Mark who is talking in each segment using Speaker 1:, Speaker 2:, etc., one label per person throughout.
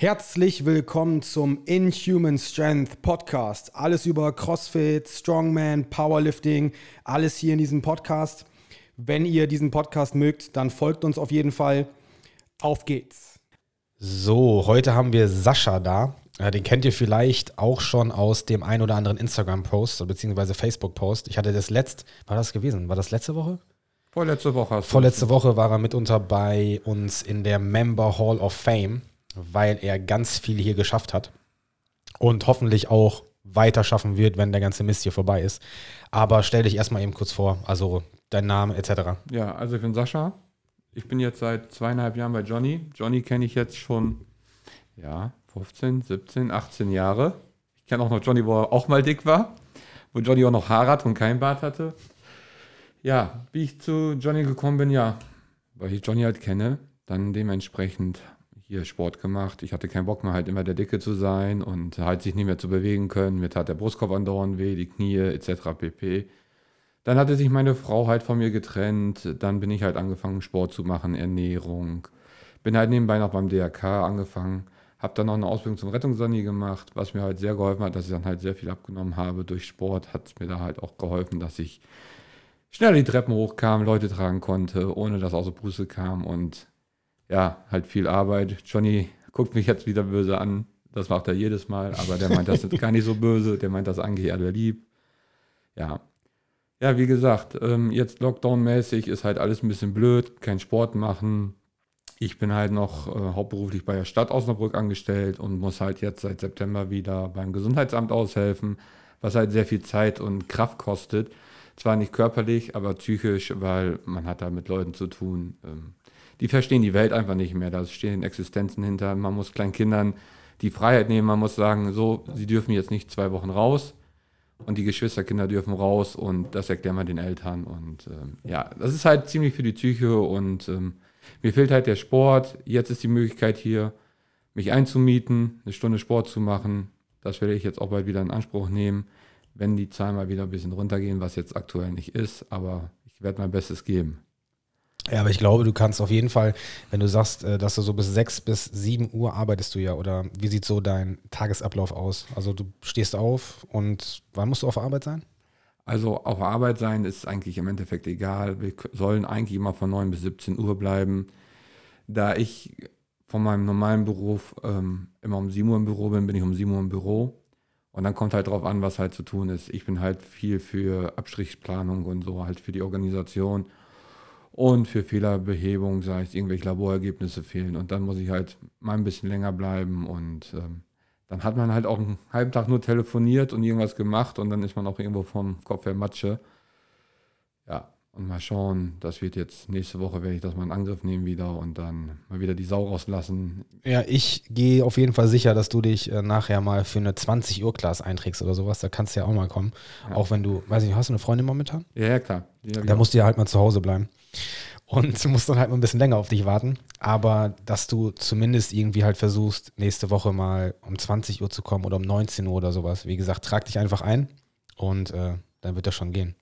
Speaker 1: Herzlich willkommen zum Inhuman Strength Podcast. Alles über CrossFit, Strongman, Powerlifting, alles hier in diesem Podcast. Wenn ihr diesen Podcast mögt, dann folgt uns auf jeden Fall. Auf geht's. So, heute haben wir Sascha da. Den kennt ihr vielleicht auch schon aus dem ein oder anderen Instagram-Post bzw. Facebook-Post. Ich hatte das letzt, war das gewesen? War das letzte Woche?
Speaker 2: Vorletzte Woche.
Speaker 1: Vorletzte Woche war er mitunter bei uns in der Member Hall of Fame weil er ganz viel hier geschafft hat und hoffentlich auch weiter schaffen wird, wenn der ganze Mist hier vorbei ist. Aber stell dich erstmal eben kurz vor, also dein Name etc.
Speaker 2: Ja, also ich bin Sascha. Ich bin jetzt seit zweieinhalb Jahren bei Johnny. Johnny kenne ich jetzt schon, ja, 15, 17, 18 Jahre. Ich kenne auch noch Johnny, wo er auch mal dick war, wo Johnny auch noch Haare hat und kein Bart hatte. Ja, wie ich zu Johnny gekommen bin, ja, weil ich Johnny halt kenne, dann dementsprechend hier Sport gemacht. Ich hatte keinen Bock mehr, halt immer der Dicke zu sein und halt sich nicht mehr zu bewegen können. Mir tat der Brustkorb andauernd weh, die Knie etc. pp. Dann hatte sich meine Frau halt von mir getrennt. Dann bin ich halt angefangen, Sport zu machen, Ernährung. Bin halt nebenbei noch beim DRK angefangen. Habe dann noch eine Ausbildung zum Rettungssani gemacht, was mir halt sehr geholfen hat, dass ich dann halt sehr viel abgenommen habe. Durch Sport hat es mir da halt auch geholfen, dass ich schneller die Treppen hochkam, Leute tragen konnte, ohne dass der Buße kam und ja, halt viel Arbeit. Johnny guckt mich jetzt wieder böse an. Das macht er jedes Mal, aber der meint das gar nicht so böse. Der meint das eigentlich alle lieb. Ja. Ja, wie gesagt, ähm, jetzt Lockdown-mäßig ist halt alles ein bisschen blöd. Kein Sport machen. Ich bin halt noch äh, hauptberuflich bei der Stadt Osnabrück angestellt und muss halt jetzt seit September wieder beim Gesundheitsamt aushelfen, was halt sehr viel Zeit und Kraft kostet. Zwar nicht körperlich, aber psychisch, weil man hat da mit Leuten zu tun. Ähm, die verstehen die Welt einfach nicht mehr. Da stehen Existenzen hinter. Man muss kleinen Kindern die Freiheit nehmen. Man muss sagen, so, sie dürfen jetzt nicht zwei Wochen raus und die Geschwisterkinder dürfen raus und das erklären wir den Eltern. Und ähm, ja, das ist halt ziemlich für die Psyche und ähm, mir fehlt halt der Sport. Jetzt ist die Möglichkeit hier, mich einzumieten, eine Stunde Sport zu machen. Das werde ich jetzt auch bald wieder in Anspruch nehmen, wenn die Zahlen mal wieder ein bisschen runtergehen, was jetzt aktuell nicht ist. Aber ich werde mein Bestes geben.
Speaker 1: Ja, aber ich glaube, du kannst auf jeden Fall, wenn du sagst, äh, dass du so bis 6 bis 7 Uhr arbeitest du ja, oder wie sieht so dein Tagesablauf aus? Also du stehst auf und wann musst du auf Arbeit sein?
Speaker 2: Also auf Arbeit sein ist eigentlich im Endeffekt egal. Wir sollen eigentlich immer von 9 bis 17 Uhr bleiben. Da ich von meinem normalen Beruf ähm, immer um 7 Uhr im Büro bin, bin ich um 7 Uhr im Büro. Und dann kommt halt drauf an, was halt zu tun ist. Ich bin halt viel für Abstrichplanung und so, halt für die Organisation. Und für Fehlerbehebung, sei es irgendwelche Laborergebnisse fehlen. Und dann muss ich halt mal ein bisschen länger bleiben. Und ähm, dann hat man halt auch einen halben Tag nur telefoniert und irgendwas gemacht. Und dann ist man auch irgendwo vom Kopf her Matsche. Ja, und mal schauen, das wird jetzt nächste Woche, werde ich das mal in Angriff nehmen wieder und dann mal wieder die Sau rauslassen.
Speaker 1: Ja, ich gehe auf jeden Fall sicher, dass du dich äh, nachher mal für eine 20 Uhr Class einträgst oder sowas. Da kannst du ja auch mal kommen. Ja. Auch wenn du, weiß nicht, hast du eine Freundin momentan?
Speaker 2: Ja, ja klar.
Speaker 1: Da musst du ja halt mal zu Hause bleiben. Und du musst dann halt mal ein bisschen länger auf dich warten. Aber dass du zumindest irgendwie halt versuchst, nächste Woche mal um 20 Uhr zu kommen oder um 19 Uhr oder sowas. Wie gesagt, trag dich einfach ein und äh, dann wird das schon gehen.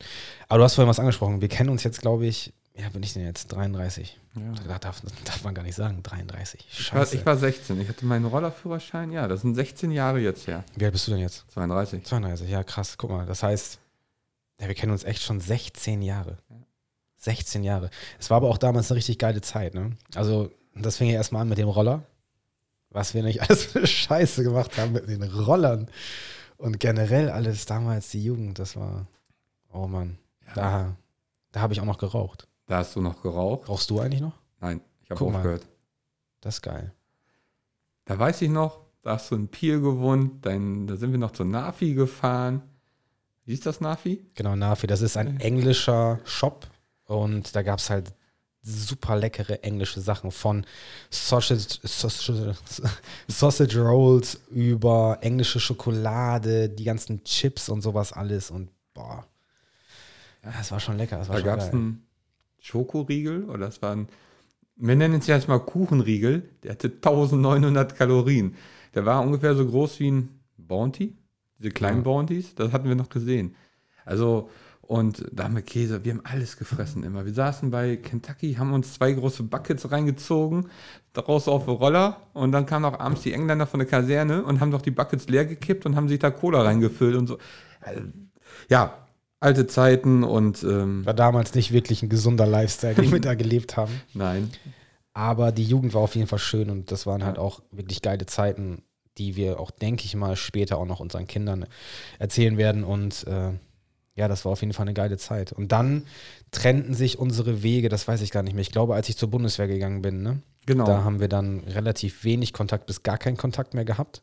Speaker 1: Aber du hast vorhin was angesprochen. Wir kennen uns jetzt, glaube ich, ja, bin ich denn jetzt? 33. Ja. Darf, darf, man gar nicht sagen, 33.
Speaker 2: Ich war, ich war, 16. Ich hatte meinen Rollerführerschein. Ja, das sind 16 Jahre jetzt her.
Speaker 1: Wie alt bist du denn jetzt?
Speaker 2: 32.
Speaker 1: 32, ja, krass. Guck mal, das heißt, ja, wir kennen uns echt schon 16 Jahre. Ja. 16 Jahre. Es war aber auch damals eine richtig geile Zeit, ne? Also, das fing ja erstmal an mit dem Roller. Was wir nicht alles für Scheiße gemacht haben mit den Rollern. Und generell alles damals, die Jugend, das war, oh Mann, ja. da, da habe ich auch noch geraucht.
Speaker 2: Da hast du noch geraucht?
Speaker 1: Rauchst du eigentlich noch?
Speaker 2: Nein, ich habe aufgehört. Mal.
Speaker 1: Das ist geil.
Speaker 2: Da weiß ich noch, da hast du in Pier gewohnt, dann, da sind wir noch zur Nafi gefahren. Wie ist das Nafi?
Speaker 1: Genau, Nafi. Das ist ein englischer Shop und da gab es halt super leckere englische Sachen von Sausage, Sausage, Sausage Rolls über englische Schokolade, die ganzen Chips und sowas alles und boah. Ja, das war schon lecker.
Speaker 2: da gab es einen Schokoriegel oder das war ein, wir nennen es jetzt mal Kuchenriegel, der hatte 1900 Kalorien. Der war ungefähr so groß wie ein Bounty, diese kleinen ja. Bounties, das hatten wir noch gesehen. Also Und da haben wir Käse, wir haben alles gefressen immer. Wir saßen bei Kentucky, haben uns zwei große Buckets reingezogen, daraus auf Roller und dann kamen auch abends die Engländer von der Kaserne und haben doch die Buckets leer gekippt und haben sich da Cola reingefüllt und so. Also, ja, alte Zeiten und ähm,
Speaker 1: war damals nicht wirklich ein gesunder Lifestyle, den wir da gelebt haben.
Speaker 2: Nein.
Speaker 1: Aber die Jugend war auf jeden Fall schön und das waren halt auch wirklich geile Zeiten, die wir auch, denke ich mal, später auch noch unseren Kindern erzählen werden und äh, ja, das war auf jeden Fall eine geile Zeit. Und dann trennten sich unsere Wege, das weiß ich gar nicht mehr. Ich glaube, als ich zur Bundeswehr gegangen bin, ne?
Speaker 2: Genau.
Speaker 1: Da haben wir dann relativ wenig Kontakt bis gar keinen Kontakt mehr gehabt.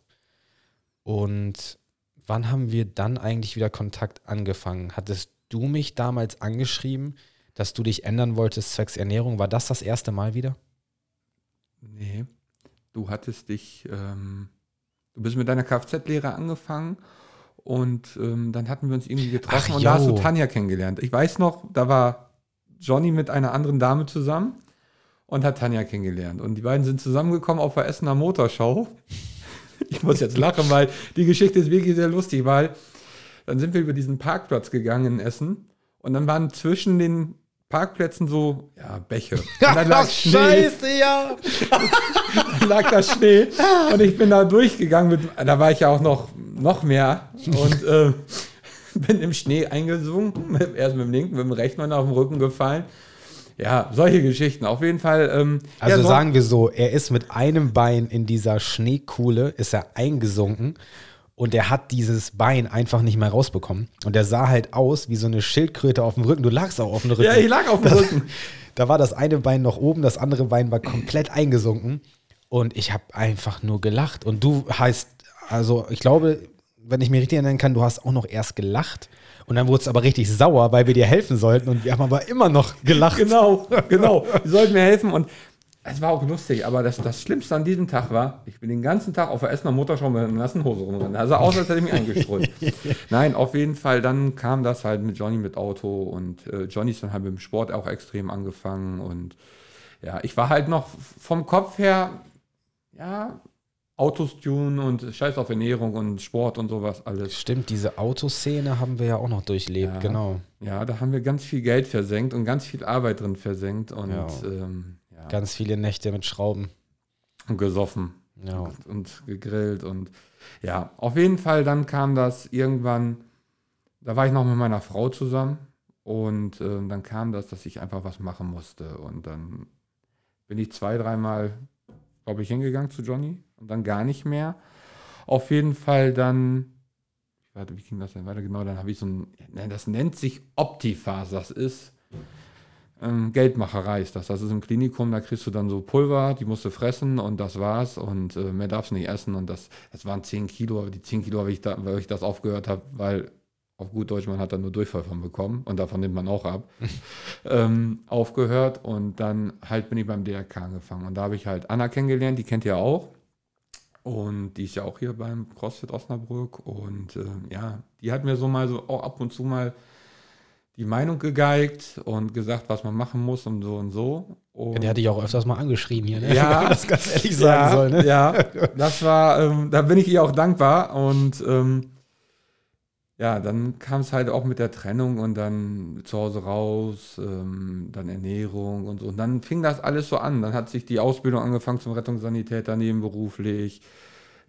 Speaker 1: Und wann haben wir dann eigentlich wieder Kontakt angefangen? Hattest du mich damals angeschrieben, dass du dich ändern wolltest zwecks Ernährung? War das das erste Mal wieder?
Speaker 2: Nee. Du hattest dich, ähm, du bist mit deiner Kfz-Lehre angefangen und ähm, dann hatten wir uns irgendwie getroffen
Speaker 1: Ach,
Speaker 2: und da hast du. Tanja kennengelernt. Ich weiß noch, da war Johnny mit einer anderen Dame zusammen und hat Tanja kennengelernt. Und die beiden sind zusammengekommen auf der Essener Motorschau. Ich muss jetzt lachen, weil die Geschichte ist wirklich sehr lustig, weil dann sind wir über diesen Parkplatz gegangen in Essen und dann waren zwischen den Parkplätzen so, ja, Bäche. Und dann lag Schnee,
Speaker 1: ja.
Speaker 2: dann lag da Schnee und ich bin da durchgegangen. Mit, da war ich ja auch noch, noch mehr und äh, bin im Schnee eingesunken, erst mit dem linken, mit dem rechten und auf den Rücken gefallen. Ja, solche Geschichten. Auf jeden Fall. Ähm,
Speaker 1: Also
Speaker 2: ja, so-
Speaker 1: sagen wir so, er ist mit einem Bein in dieser Schneekuhle, ist er eingesunken und er hat dieses Bein einfach nicht mehr rausbekommen. Und er sah halt aus wie so eine Schildkröte auf dem Rücken. Du lagst auch auf dem Rücken.
Speaker 2: Ja, ich lag auf dem Rücken.
Speaker 1: Da war das eine Bein noch oben, das andere Bein war komplett eingesunken. Und ich habe einfach nur gelacht. Und du heißt, also ich glaube, wenn ich mich richtig erinnern kann, du hast auch noch erst gelacht. Und dann wurdest du aber richtig sauer, weil wir dir helfen sollten. Und wir haben aber immer noch gelacht.
Speaker 2: Genau, genau. Die sollten mir helfen und es war auch lustig, aber das, das Schlimmste an diesem Tag war, ich bin den ganzen Tag auf der Essener Motorschau mit einer nassen Hose rumrennen. Also aus, als hätte ich mich eingestrollt. Nein, auf jeden Fall, dann kam das halt mit Johnny mit Auto und äh, Johnny ist dann halt mit dem Sport auch extrem angefangen und ja, ich war halt noch vom Kopf her, ja, Autos tunen und Scheiß auf Ernährung und Sport und sowas alles.
Speaker 1: Stimmt, diese Autoszene haben wir ja auch noch durchlebt,
Speaker 2: Ja.
Speaker 1: genau.
Speaker 2: Ja, da haben wir ganz viel Geld versenkt und ganz viel Arbeit drin versenkt und
Speaker 1: Ja.
Speaker 2: ähm, ja.
Speaker 1: Ganz viele Nächte mit Schrauben.
Speaker 2: und gesoffen
Speaker 1: Ja.
Speaker 2: und, und gegrillt und ja, auf jeden Fall dann kam das irgendwann, da war ich noch mit meiner Frau zusammen und ähm, dann kam das, dass ich einfach was machen musste und dann bin ich zwei, dreimal, glaube ich, hingegangen zu Johnny und dann gar nicht mehr. Auf jeden Fall dann, warte, wie ging das denn weiter? Genau, dann habe ich so ein, nein, das nennt sich Optifas, das ist ähm, Geldmacherei ist das. Das ist im Klinikum, da kriegst du dann so Pulver, die musst du fressen und das war's. Und äh, mehr darfst du nicht essen. Und das, das waren 10 Kilo, aber die 10 Kilo habe ich da, weil ich das aufgehört habe, weil auf gut Deutsch, man hat da nur Durchfall von bekommen und davon nimmt man auch ab, ähm, aufgehört und dann halt bin ich beim DRK angefangen. Und da habe ich halt Anna kennengelernt, die kennt ihr auch. Und die ist ja auch hier beim CrossFit Osnabrück. Und ähm, ja, die hat mir so mal so auch ab und zu mal die Meinung gegeigt und gesagt, was man machen muss und so und so. Und
Speaker 1: Ja, der hatte ich auch öfters mal angeschrien hier, ne?
Speaker 2: Ja.
Speaker 1: Das ganz ehrlich sagen
Speaker 2: ja,
Speaker 1: soll, ne?
Speaker 2: ja, das war, ähm, da bin ich ihr auch dankbar und ähm, ja, dann kam es halt auch mit der Trennung und dann zu Hause raus, ähm, dann Ernährung und so. Und dann fing das alles so an. Dann hat sich die Ausbildung angefangen zum Rettungssanitäter nebenberuflich.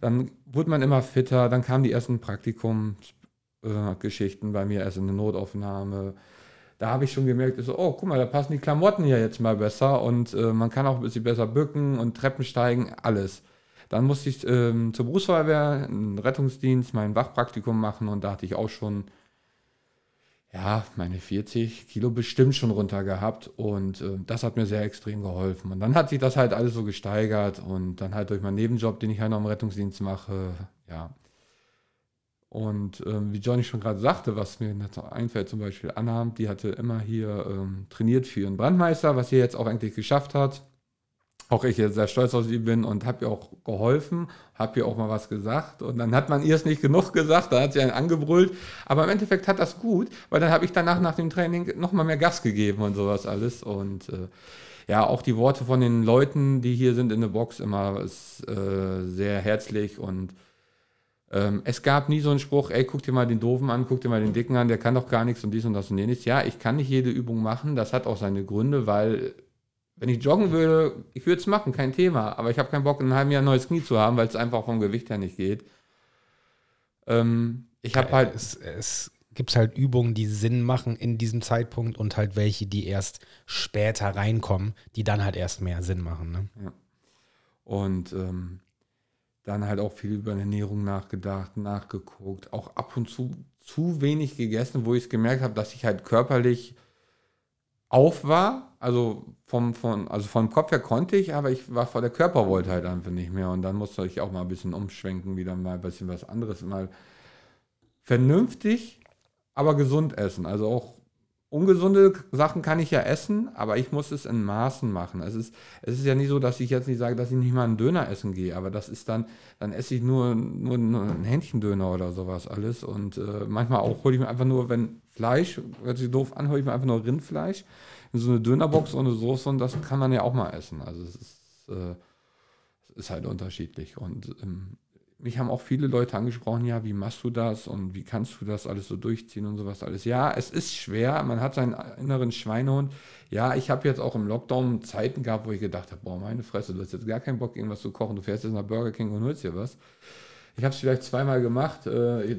Speaker 2: Dann wurde man immer fitter. Dann kamen die ersten Praktikumsgeschichten bei mir in der Notaufnahme. Da habe ich schon gemerkt, so, oh, guck mal, da passen die Klamotten ja jetzt mal besser und äh, man kann auch ein bisschen besser bücken und Treppen steigen, alles. Dann musste ich ähm, zur Berufsfeuerwehr, einen Rettungsdienst, mein Wachpraktikum machen und da hatte ich auch schon, ja, meine 40 Kilo bestimmt schon runter gehabt und äh, das hat mir sehr extrem geholfen. Und dann hat sich das halt alles so gesteigert und dann halt durch meinen Nebenjob, den ich halt noch im Rettungsdienst mache, ja. Und ähm, wie Johnny schon gerade sagte, was mir einfällt, zum Beispiel Anna, die hatte immer hier ähm, trainiert für ihren Brandmeister, was sie jetzt auch eigentlich geschafft hat. Auch ich jetzt sehr stolz auf sie bin und habe ihr auch geholfen, habe ihr auch mal was gesagt. Und dann hat man ihr es nicht genug gesagt, da hat sie einen angebrüllt, aber im Endeffekt hat das gut, weil dann habe ich danach nach dem Training nochmal mehr Gas gegeben und sowas alles. Und äh, ja, auch die Worte von den Leuten, die hier sind in der Box immer ist äh, sehr herzlich und Ähm, es gab nie so einen Spruch, ey, guck dir mal den Doofen an, guck dir mal den Dicken an, der kann doch gar nichts und dies und das und jenes. Ja, ich kann nicht jede Übung machen, das hat auch seine Gründe, weil wenn ich joggen würde, ich würde es machen, kein Thema, aber ich habe keinen Bock, in einem halben Jahr ein neues Knie zu haben, weil es einfach vom Gewicht her nicht geht. Ähm, ich habe halt.
Speaker 1: Es, es gibt halt Übungen, die Sinn machen in diesem Zeitpunkt und halt welche, die erst später reinkommen, die dann halt erst mehr Sinn machen. Ne?
Speaker 2: Ja. Und ähm, dann halt auch viel über Ernährung nachgedacht, nachgeguckt, auch ab und zu zu wenig gegessen, wo ich es gemerkt habe, dass ich halt körperlich auf war. Also vom, von, also vom Kopf her konnte ich, aber ich war vor der Körper wollte halt einfach nicht mehr. Und dann musste ich auch mal ein bisschen umschwenken, wieder mal ein bisschen was anderes, mal vernünftig, aber gesund essen. Also auch ungesunde Sachen kann ich ja essen, aber ich muss es in Maßen machen. Es ist, es ist ja nicht so, dass ich jetzt nicht sage, dass ich nicht mal einen Döner essen gehe, aber das ist dann, dann esse ich nur, nur, nur einen Hähnchendöner oder sowas alles. Und äh, manchmal auch hole ich mir einfach nur, wenn Fleisch, hört sich doof an, hole ich mir einfach nur Rindfleisch in so eine Dönerbox ohne Soße und das kann man ja auch mal essen. Also es ist, äh, es ist halt unterschiedlich. Und ähm, mich haben auch viele Leute angesprochen, ja, wie machst du das und wie kannst du das alles so durchziehen und sowas alles. Ja, es ist schwer, man hat seinen inneren Schweinehund. Ja, ich habe jetzt auch im Lockdown Zeiten gehabt, wo ich gedacht habe, boah, meine Fresse, du hast jetzt gar keinen Bock, irgendwas zu kochen, du fährst jetzt nach Burger King und holst dir was. Ich habe es vielleicht zweimal gemacht. Äh,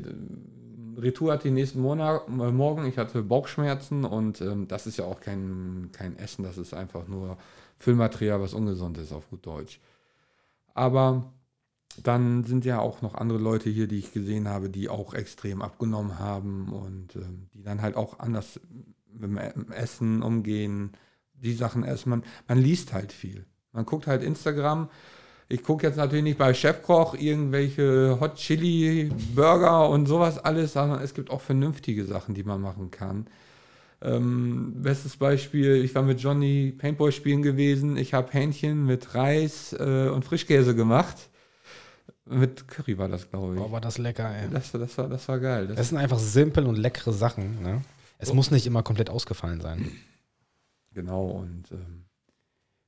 Speaker 2: Retour hatte den nächsten Monat, äh, Morgen, ich hatte Bauchschmerzen und ähm, das ist ja auch kein, kein Essen, das ist einfach nur Füllmaterial, was ungesund ist, auf gut Deutsch. Aber dann sind ja auch noch andere Leute hier, die ich gesehen habe, die auch extrem abgenommen haben und äh, die dann halt auch anders mit dem Essen umgehen, die Sachen essen. Man, man liest halt viel. Man guckt halt Instagram. Ich gucke jetzt natürlich nicht bei Chefkoch irgendwelche Hot Chili Burger und sowas alles, sondern es gibt auch vernünftige Sachen, die man machen kann. Ähm, bestes Beispiel, ich war mit Johnny Paintball spielen gewesen. Ich habe Hähnchen mit Reis äh, und Frischkäse gemacht mit Curry war das, glaube ich.
Speaker 1: Boah, war das lecker, ey.
Speaker 2: Das, das, war, das war geil.
Speaker 1: Das, das sind einfach simpel und leckere Sachen. Ne? Es oh. muss nicht immer komplett ausgefallen sein.
Speaker 2: Genau, und ähm,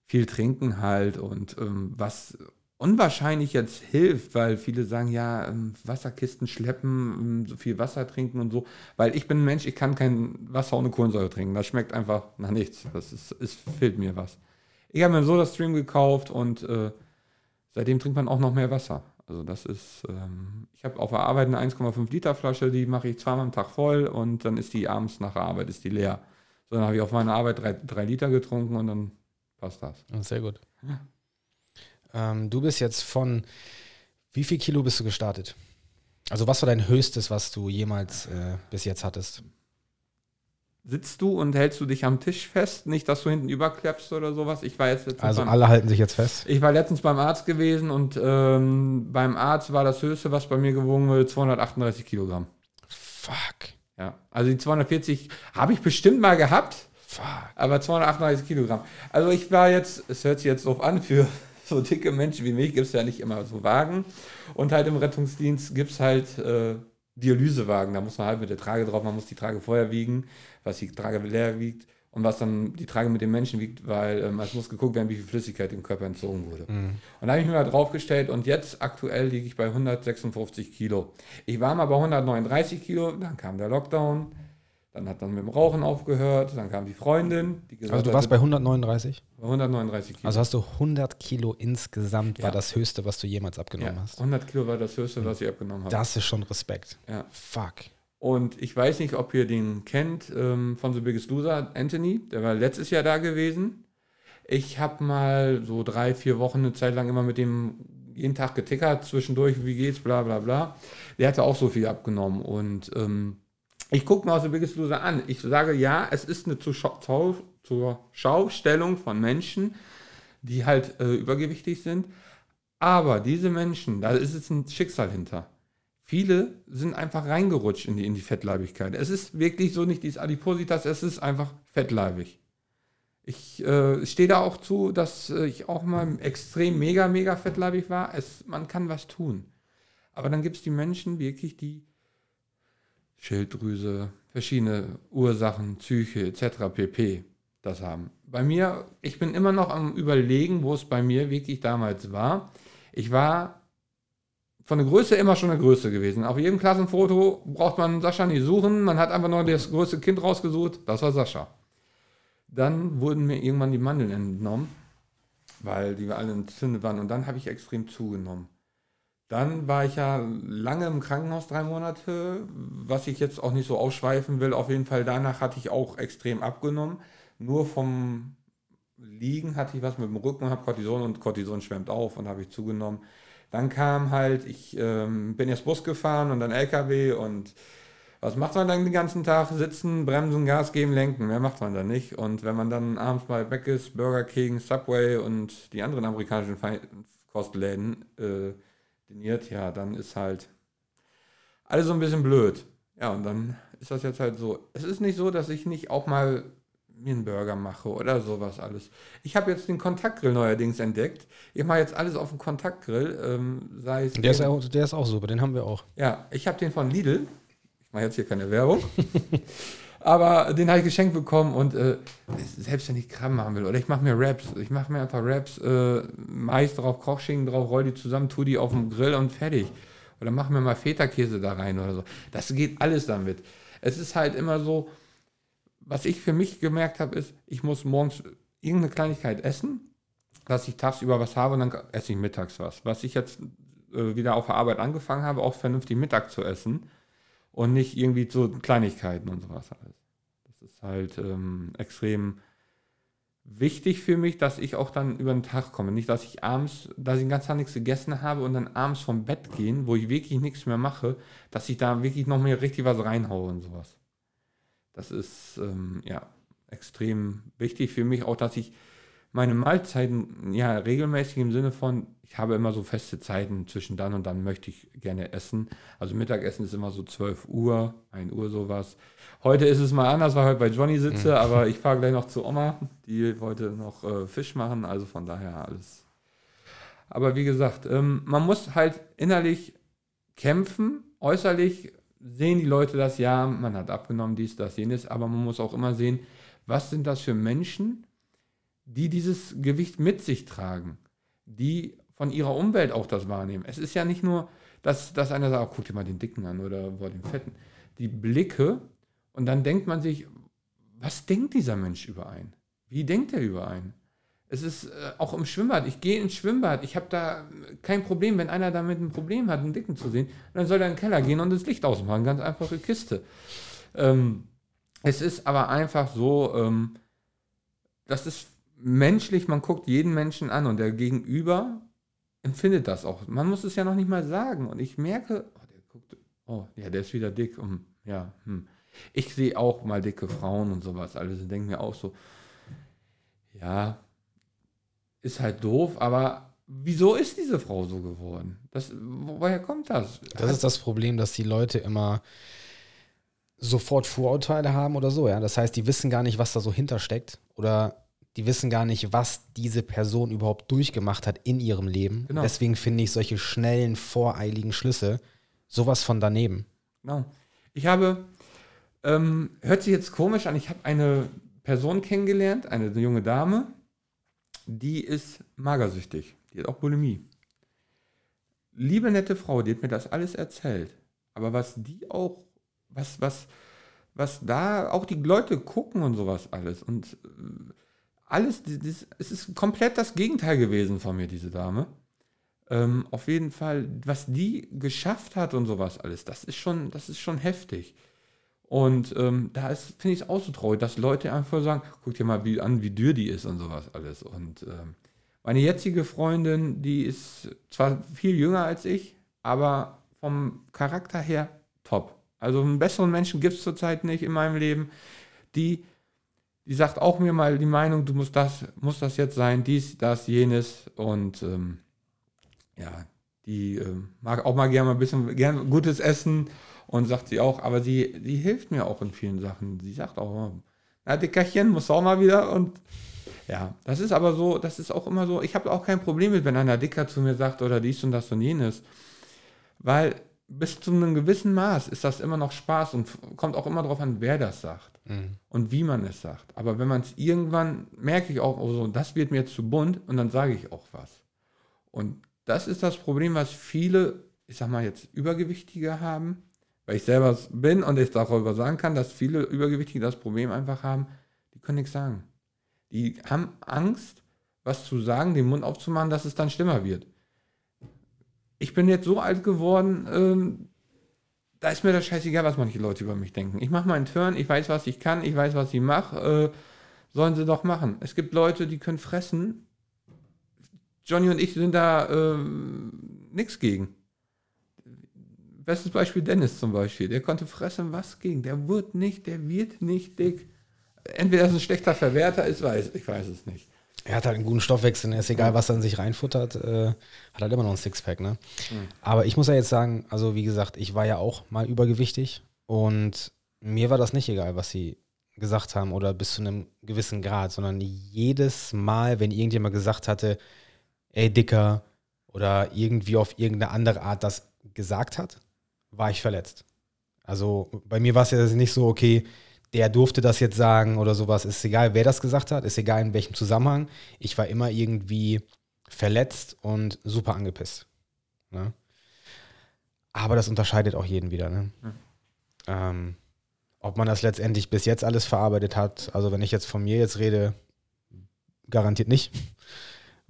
Speaker 2: viel trinken halt. Und ähm, was unwahrscheinlich jetzt hilft, weil viele sagen, ja, ähm, Wasserkisten schleppen, ähm, so viel Wasser trinken und so. Weil ich bin ein Mensch, ich kann kein Wasser ohne Kohlensäure trinken. Das schmeckt einfach nach nichts. Das ist, es fehlt mir was. Ich habe mir so das Stream gekauft und äh, seitdem trinkt man auch noch mehr Wasser. Also das ist, ähm, ich habe auf der Arbeit eine 1,5 Liter Flasche, die mache ich zweimal am Tag voll und dann ist die abends nach der Arbeit ist die leer. So, dann habe ich auf meiner Arbeit drei, drei Liter getrunken und dann passt das.
Speaker 1: Sehr gut. Ja. Ähm, du bist jetzt von, wie viel Kilo bist du gestartet? Also was war dein höchstes, was du jemals äh, bis jetzt hattest?
Speaker 2: Sitzt du und hältst du dich am Tisch fest, nicht, dass du hinten überklappst oder sowas. Ich war jetzt
Speaker 1: also beim, alle halten sich jetzt fest.
Speaker 2: Ich war letztens beim Arzt gewesen und ähm, beim Arzt war das höchste, was bei mir gewogen wurde, 238 Kilogramm.
Speaker 1: Fuck.
Speaker 2: Ja, also die 240 habe ich bestimmt mal gehabt.
Speaker 1: Fuck.
Speaker 2: Aber 238 Kilogramm. Also ich war jetzt, es hört sich jetzt drauf an, für so dicke Menschen wie mich gibt es ja nicht immer so Wagen. Und halt im Rettungsdienst gibt es halt äh, Dialysewagen. Da muss man halt mit der Trage drauf, man muss die Trage vorher wiegen was die Trage leer wiegt und was dann die Trage mit dem Menschen wiegt, weil ähm, es muss geguckt werden, wie viel Flüssigkeit dem Körper entzogen wurde. Mhm. Und da habe ich mir mal draufgestellt und jetzt aktuell liege ich bei 156 Kilo. Ich war mal bei 139 Kilo, dann kam der Lockdown, dann hat dann mit dem Rauchen aufgehört, dann kam die Freundin. Die
Speaker 1: gesagt also du warst bei 139?
Speaker 2: Bei 139 Kilo.
Speaker 1: Also hast du 100 Kilo insgesamt, ja. war das höchste, was du jemals abgenommen ja, hast?
Speaker 2: 100 Kilo war das höchste, was ich abgenommen habe.
Speaker 1: Das ist schon Respekt.
Speaker 2: Ja.
Speaker 1: Fuck.
Speaker 2: Und ich weiß nicht, ob ihr den kennt ähm, von The Biggest Loser, Anthony. Der war letztes Jahr da gewesen. Ich habe mal so drei, vier Wochen eine Zeit lang immer mit dem jeden Tag getickert, zwischendurch, wie geht's, bla bla bla. Der hatte auch so viel abgenommen. Und ähm, ich gucke mir auch The Biggest Loser an. Ich sage, ja, es ist eine Zuschau Schaustellung von Menschen, die halt äh, übergewichtig sind. Aber diese Menschen, da ist es ein Schicksal hinter viele sind einfach reingerutscht in die, in die Fettleibigkeit. Es ist wirklich so nicht dieses Adipositas, es ist einfach fettleibig. Ich äh, stehe da auch zu, dass äh, ich auch mal extrem mega, mega fettleibig war. Es, man kann was tun. Aber dann gibt es die Menschen wirklich, die Schilddrüse, verschiedene Ursachen, Psyche etc. pp. das haben. Bei mir, ich bin immer noch am Überlegen, wo es bei mir wirklich damals war. Ich war von der Größe immer schon eine Größe gewesen. Auf jedem Klassenfoto braucht man Sascha nicht suchen. Man hat einfach nur das größte Kind rausgesucht. Das war Sascha. Dann wurden mir irgendwann die Mandeln entnommen, weil die alle entzündet waren. Und dann habe ich extrem zugenommen. Dann war ich ja lange im Krankenhaus, drei Monate, was ich jetzt auch nicht so ausschweifen will. Auf jeden Fall danach hatte ich auch extrem abgenommen. Nur vom Liegen hatte ich was mit dem Rücken, habe Cortison und Cortison schwemmt auf und habe ich zugenommen. Dann kam halt, ich ähm, bin jetzt Bus gefahren und dann LKW und was macht man dann den ganzen Tag? Sitzen, bremsen, Gas geben, lenken. Mehr macht man dann nicht. Und wenn man dann abends bei Beckes, Burger King, Subway und die anderen amerikanischen Kostläden äh, diniert, ja, dann ist halt alles so ein bisschen blöd. Ja, und dann ist das jetzt halt so. Es ist nicht so, dass ich nicht auch mal mir einen Burger mache oder sowas alles. Ich habe jetzt den Kontaktgrill neuerdings entdeckt. Ich mache jetzt alles auf dem Kontaktgrill. Ähm, sei es
Speaker 1: der, ist auch, der ist auch super, den haben wir auch.
Speaker 2: Ja, ich habe den von Lidl. Ich mache jetzt hier keine Werbung. Aber den habe ich geschenkt bekommen und äh, selbst wenn ich Kram machen will oder ich mache mir Raps, ich mache mir einfach Raps, äh, Mais drauf, Kochschinken drauf, roll die zusammen, tu die auf dem Grill und fertig. Oder mach mir mal Feta-Käse da rein oder so. Das geht alles damit. Es ist halt immer so, was ich für mich gemerkt habe, ist, ich muss morgens irgendeine Kleinigkeit essen, dass ich tagsüber was habe und dann esse ich mittags was. Was ich jetzt äh, wieder auf der Arbeit angefangen habe, auch vernünftig Mittag zu essen und nicht irgendwie so Kleinigkeiten und sowas alles. Das ist halt ähm, extrem wichtig für mich, dass ich auch dann über den Tag komme. Nicht, dass ich abends, dass ich den ganzen Tag nichts gegessen habe und dann abends vom Bett gehen, wo ich wirklich nichts mehr mache, dass ich da wirklich noch mehr richtig was reinhaue und sowas. Das ist ähm, ja extrem wichtig für mich, auch dass ich meine Mahlzeiten ja regelmäßig im Sinne von, ich habe immer so feste Zeiten zwischen dann und dann möchte ich gerne essen. Also Mittagessen ist immer so 12 Uhr, 1 Uhr sowas. Heute ist es mal anders, weil ich heute bei Johnny sitze, mhm. aber ich fahre gleich noch zu Oma, die wollte noch äh, Fisch machen, also von daher alles. Aber wie gesagt, ähm, man muss halt innerlich kämpfen, äußerlich sehen die Leute das, ja, man hat abgenommen, dies, das, jenes, aber man muss auch immer sehen, was sind das für Menschen, die dieses Gewicht mit sich tragen, die von ihrer Umwelt auch das wahrnehmen. Es ist ja nicht nur, dass, dass einer sagt, oh, guck dir mal den Dicken an oder boah, den Fetten. Die Blicke und dann denkt man sich, was denkt dieser Mensch über einen? Wie denkt er über einen? Es ist äh, auch im Schwimmbad. Ich gehe ins Schwimmbad. Ich habe da kein Problem, wenn einer damit ein Problem hat, einen Dicken zu sehen. Dann soll er in den Keller gehen und das Licht ausmachen. Ganz einfache Kiste. Ähm, es ist aber einfach so, ähm, das ist menschlich. Man guckt jeden Menschen an und der Gegenüber empfindet das auch. Man muss es ja noch nicht mal sagen. Und ich merke, oh, der guckt, oh, ja, der ist wieder dick. Um, ja, hm. Ich sehe auch mal dicke Frauen und sowas. Alles und denke mir auch so, ja, ist halt doof, aber wieso ist diese Frau so geworden? Das, woher kommt das?
Speaker 1: Das ist das Problem, dass die Leute immer sofort Vorurteile haben oder so, ja. Das heißt, die wissen gar nicht, was da so hintersteckt oder die wissen gar nicht, was diese Person überhaupt durchgemacht hat in ihrem Leben. Genau. Deswegen finde ich solche schnellen, voreiligen Schlüsse sowas von daneben.
Speaker 2: Genau. Ich habe, ähm, hört sich jetzt komisch an, ich habe eine Person kennengelernt, eine junge Dame, die ist magersüchtig. Die hat auch Bulimie. Liebe nette Frau, die hat mir das alles erzählt. Aber was die auch, was, was, was da auch die Leute gucken und sowas alles. Und äh, alles, das, es ist komplett das Gegenteil gewesen von mir, diese Dame. Ähm, auf jeden Fall, was die geschafft hat und sowas alles, das ist schon, das ist schon heftig. Und ähm, da finde ich es auch so traurig, dass Leute einfach sagen, guck dir mal wie, an, wie dürr die ist und sowas alles. Und ähm, meine jetzige Freundin, die ist zwar viel jünger als ich, aber vom Charakter her top. Also einen besseren Menschen gibt es zurzeit nicht in meinem Leben. Die, die sagt auch mir mal die Meinung, du musst das, muss das jetzt sein, dies, das, jenes. Und ähm, ja, die äh, mag auch mal gerne mal ein bisschen gern gutes Essen und sagt sie auch, aber sie, sie hilft mir auch in vielen Sachen. Sie sagt auch, na, Dickerchen, muss auch mal wieder und ja, das ist aber so, das ist auch immer so, ich habe auch kein Problem mit, wenn einer Dicker zu mir sagt oder dies und das und jenes, weil bis zu einem gewissen Maß ist das immer noch Spaß und kommt auch immer darauf an, wer das sagt mhm. und wie man es sagt. Aber wenn man es irgendwann, merke ich auch, oh so, das wird mir jetzt zu bunt und dann sage ich auch was. Und das ist das Problem, was viele ich sag mal jetzt, Übergewichtige haben, weil ich selber bin und ich darüber sagen kann, dass viele Übergewichtige das Problem einfach haben, die können nichts sagen. Die haben Angst, was zu sagen, den Mund aufzumachen, dass es dann schlimmer wird. Ich bin jetzt so alt geworden, ähm, da ist mir das scheißegal, was manche Leute über mich denken. Ich mache meinen Turn, ich weiß, was ich kann, ich weiß, was ich mache. Äh, sollen sie doch machen. Es gibt Leute, die können fressen. Johnny und ich sind da äh, nichts gegen. Bestes Beispiel Dennis zum Beispiel. Der konnte fressen, was ging. Der wird nicht, der wird nicht dick. Entweder er ist ein schlechter Verwerter, ist weiß, ich weiß es nicht.
Speaker 1: Er hat halt einen guten Stoffwechsel, ist egal, was er in sich reinfuttert, äh, hat halt immer noch ein Sixpack, ne? Mhm. Aber ich muss ja jetzt sagen, also wie gesagt, ich war ja auch mal übergewichtig und mir war das nicht egal, was sie gesagt haben oder bis zu einem gewissen Grad, sondern jedes Mal, wenn irgendjemand gesagt hatte, ey Dicker oder irgendwie auf irgendeine andere Art das gesagt hat, war ich verletzt. Also bei mir war es ja nicht so, okay, der durfte das jetzt sagen oder sowas. Ist egal, wer das gesagt hat, ist egal in welchem Zusammenhang. Ich war immer irgendwie verletzt und super angepisst. Ne? Aber das unterscheidet auch jeden wieder. Ne? Mhm. Ähm, ob man das letztendlich bis jetzt alles verarbeitet hat, also wenn ich jetzt von mir jetzt rede, garantiert nicht.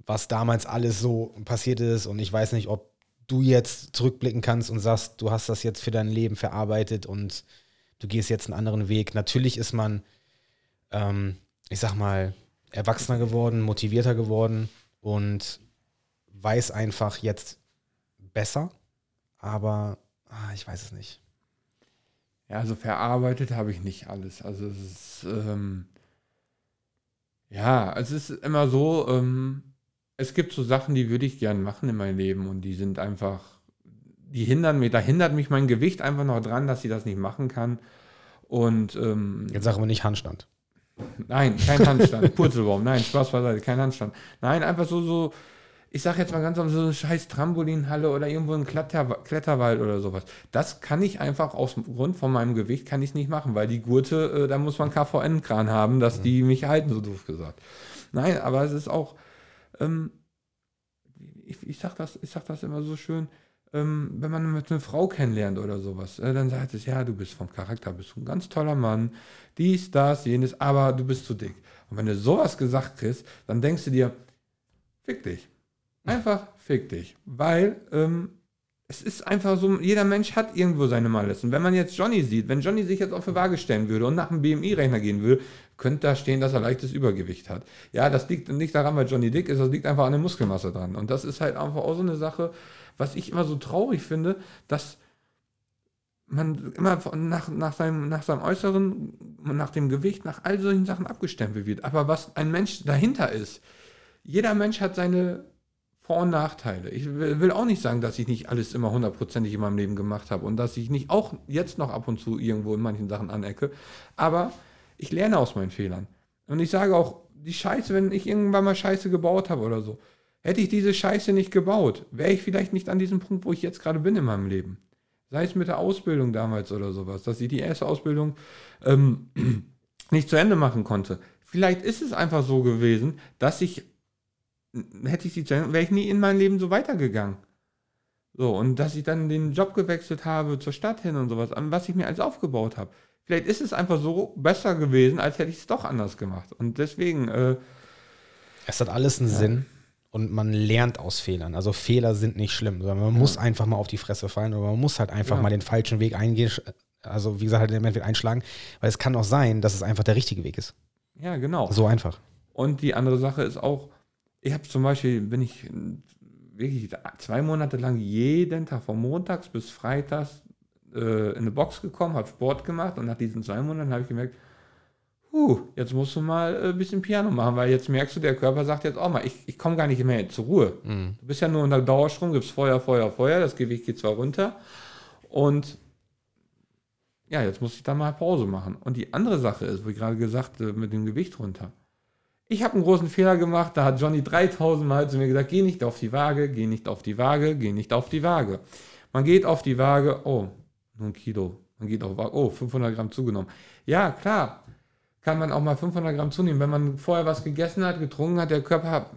Speaker 1: Was damals alles so passiert ist und ich weiß nicht, ob du jetzt zurückblicken kannst und sagst, du hast das jetzt für dein Leben verarbeitet und du gehst jetzt einen anderen Weg. Natürlich ist man, ähm, ich sag mal, erwachsener geworden, motivierter geworden und weiß einfach jetzt besser, aber ah, ich weiß es nicht.
Speaker 2: Ja, also verarbeitet habe ich nicht alles. Also es ist, ähm, ja, es ist immer so, ähm, es gibt so Sachen, die würde ich gern machen in meinem Leben und die sind einfach, die hindern mich, da hindert mich mein Gewicht einfach noch dran, dass sie das nicht machen kann. Und ähm,
Speaker 1: jetzt sagen wir nicht Handstand.
Speaker 2: Nein, kein Handstand. Purzelbaum, nein, Spaß beiseite, kein Handstand. Nein, einfach so, so, ich sag jetzt mal ganz so eine scheiß Trampolinhalle oder irgendwo ein Kletter, Kletterwald oder sowas. Das kann ich einfach aus dem Grund von meinem Gewicht kann ich nicht machen, weil die Gurte, äh, da muss man KVN-Kran haben, dass die mich halten, so doof gesagt. Nein, aber es ist auch, ähm, ich, ich, sag das, ich sag das immer so schön, ähm, wenn man mit einer Frau kennenlernt oder sowas, äh, dann sagt es, ja, du bist vom Charakter, bist ein ganz toller Mann, dies, das, jenes, aber du bist zu dick. Und wenn du sowas gesagt kriegst, dann denkst du dir, fick dich. Einfach fick dich. Weil ähm, es ist einfach so, jeder Mensch hat irgendwo seine Malus. Und wenn man jetzt Johnny sieht, wenn Johnny sich jetzt auf die Waage stellen würde und nach einem BMI-Rechner gehen würde, könnte da stehen, dass er leichtes Übergewicht hat. Ja, das liegt nicht daran, weil Johnny dick ist, das liegt einfach an der Muskelmasse dran. Und das ist halt einfach auch so eine Sache, was ich immer so traurig finde, dass man immer nach, nach, seinem, nach seinem Äußeren, nach dem Gewicht, nach all solchen Sachen abgestempelt wird. Aber was ein Mensch dahinter ist, jeder Mensch hat seine vor- und Nachteile. Ich will auch nicht sagen, dass ich nicht alles immer hundertprozentig in meinem Leben gemacht habe und dass ich nicht auch jetzt noch ab und zu irgendwo in manchen Sachen anecke. Aber ich lerne aus meinen Fehlern. Und ich sage auch, die Scheiße, wenn ich irgendwann mal Scheiße gebaut habe oder so, hätte ich diese Scheiße nicht gebaut, wäre ich vielleicht nicht an diesem Punkt, wo ich jetzt gerade bin in meinem Leben. Sei es mit der Ausbildung damals oder sowas, dass ich die erste Ausbildung ähm, nicht zu Ende machen konnte. Vielleicht ist es einfach so gewesen, dass ich hätte ich sie wäre ich nie in meinem Leben so weitergegangen. So, und dass ich dann den Job gewechselt habe zur Stadt hin und sowas, was ich mir alles aufgebaut habe. Vielleicht ist es einfach so besser gewesen, als hätte ich es doch anders gemacht. Und deswegen. Äh,
Speaker 1: es hat alles einen ja. Sinn und man lernt aus Fehlern. Also Fehler sind nicht schlimm, sondern man ja. muss einfach mal auf die Fresse fallen oder man muss halt einfach ja. mal den falschen Weg eingehen. Also, wie gesagt, halt den Weg einschlagen, weil es kann auch sein, dass es einfach der richtige Weg ist.
Speaker 2: Ja, genau.
Speaker 1: So einfach.
Speaker 2: Und die andere Sache ist auch, ich habe zum Beispiel, bin ich wirklich zwei Monate lang jeden Tag, von montags bis freitags, äh, in eine Box gekommen, habe Sport gemacht und nach diesen zwei Monaten habe ich gemerkt, huh, jetzt musst du mal ein äh, bisschen Piano machen, weil jetzt merkst du, der Körper sagt jetzt auch mal, ich, ich komme gar nicht mehr zur Ruhe. Mhm. Du bist ja nur unter Dauerstrom, gibst Feuer, Feuer, Feuer, das Gewicht geht zwar runter und ja, jetzt muss ich da mal Pause machen. Und die andere Sache ist, wie gerade gesagt, mit dem Gewicht runter. Ich habe einen großen Fehler gemacht, da hat Johnny 3000 Mal zu mir gesagt, geh nicht auf die Waage, geh nicht auf die Waage, geh nicht auf die Waage. Man geht auf die Waage, oh, nur ein Kilo. Man geht auf Waage, oh, 500 Gramm zugenommen. Ja, klar, kann man auch mal 500 Gramm zunehmen. Wenn man vorher was gegessen hat, getrunken hat, der Körper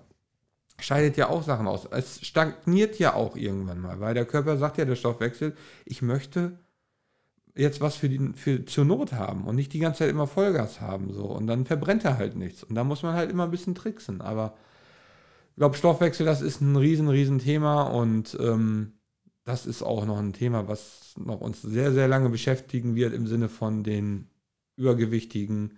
Speaker 2: scheidet ja auch Sachen aus. Es stagniert ja auch irgendwann mal, weil der Körper sagt ja, der Stoffwechsel, ich möchte jetzt was für, die, für zur Not haben und nicht die ganze Zeit immer Vollgas haben. So. Und dann verbrennt er halt nichts. Und da muss man halt immer ein bisschen tricksen. Aber ich glaube, Stoffwechsel, das ist ein riesen, riesen Thema und ähm, das ist auch noch ein Thema, was noch uns sehr, sehr lange beschäftigen wird im Sinne von den übergewichtigen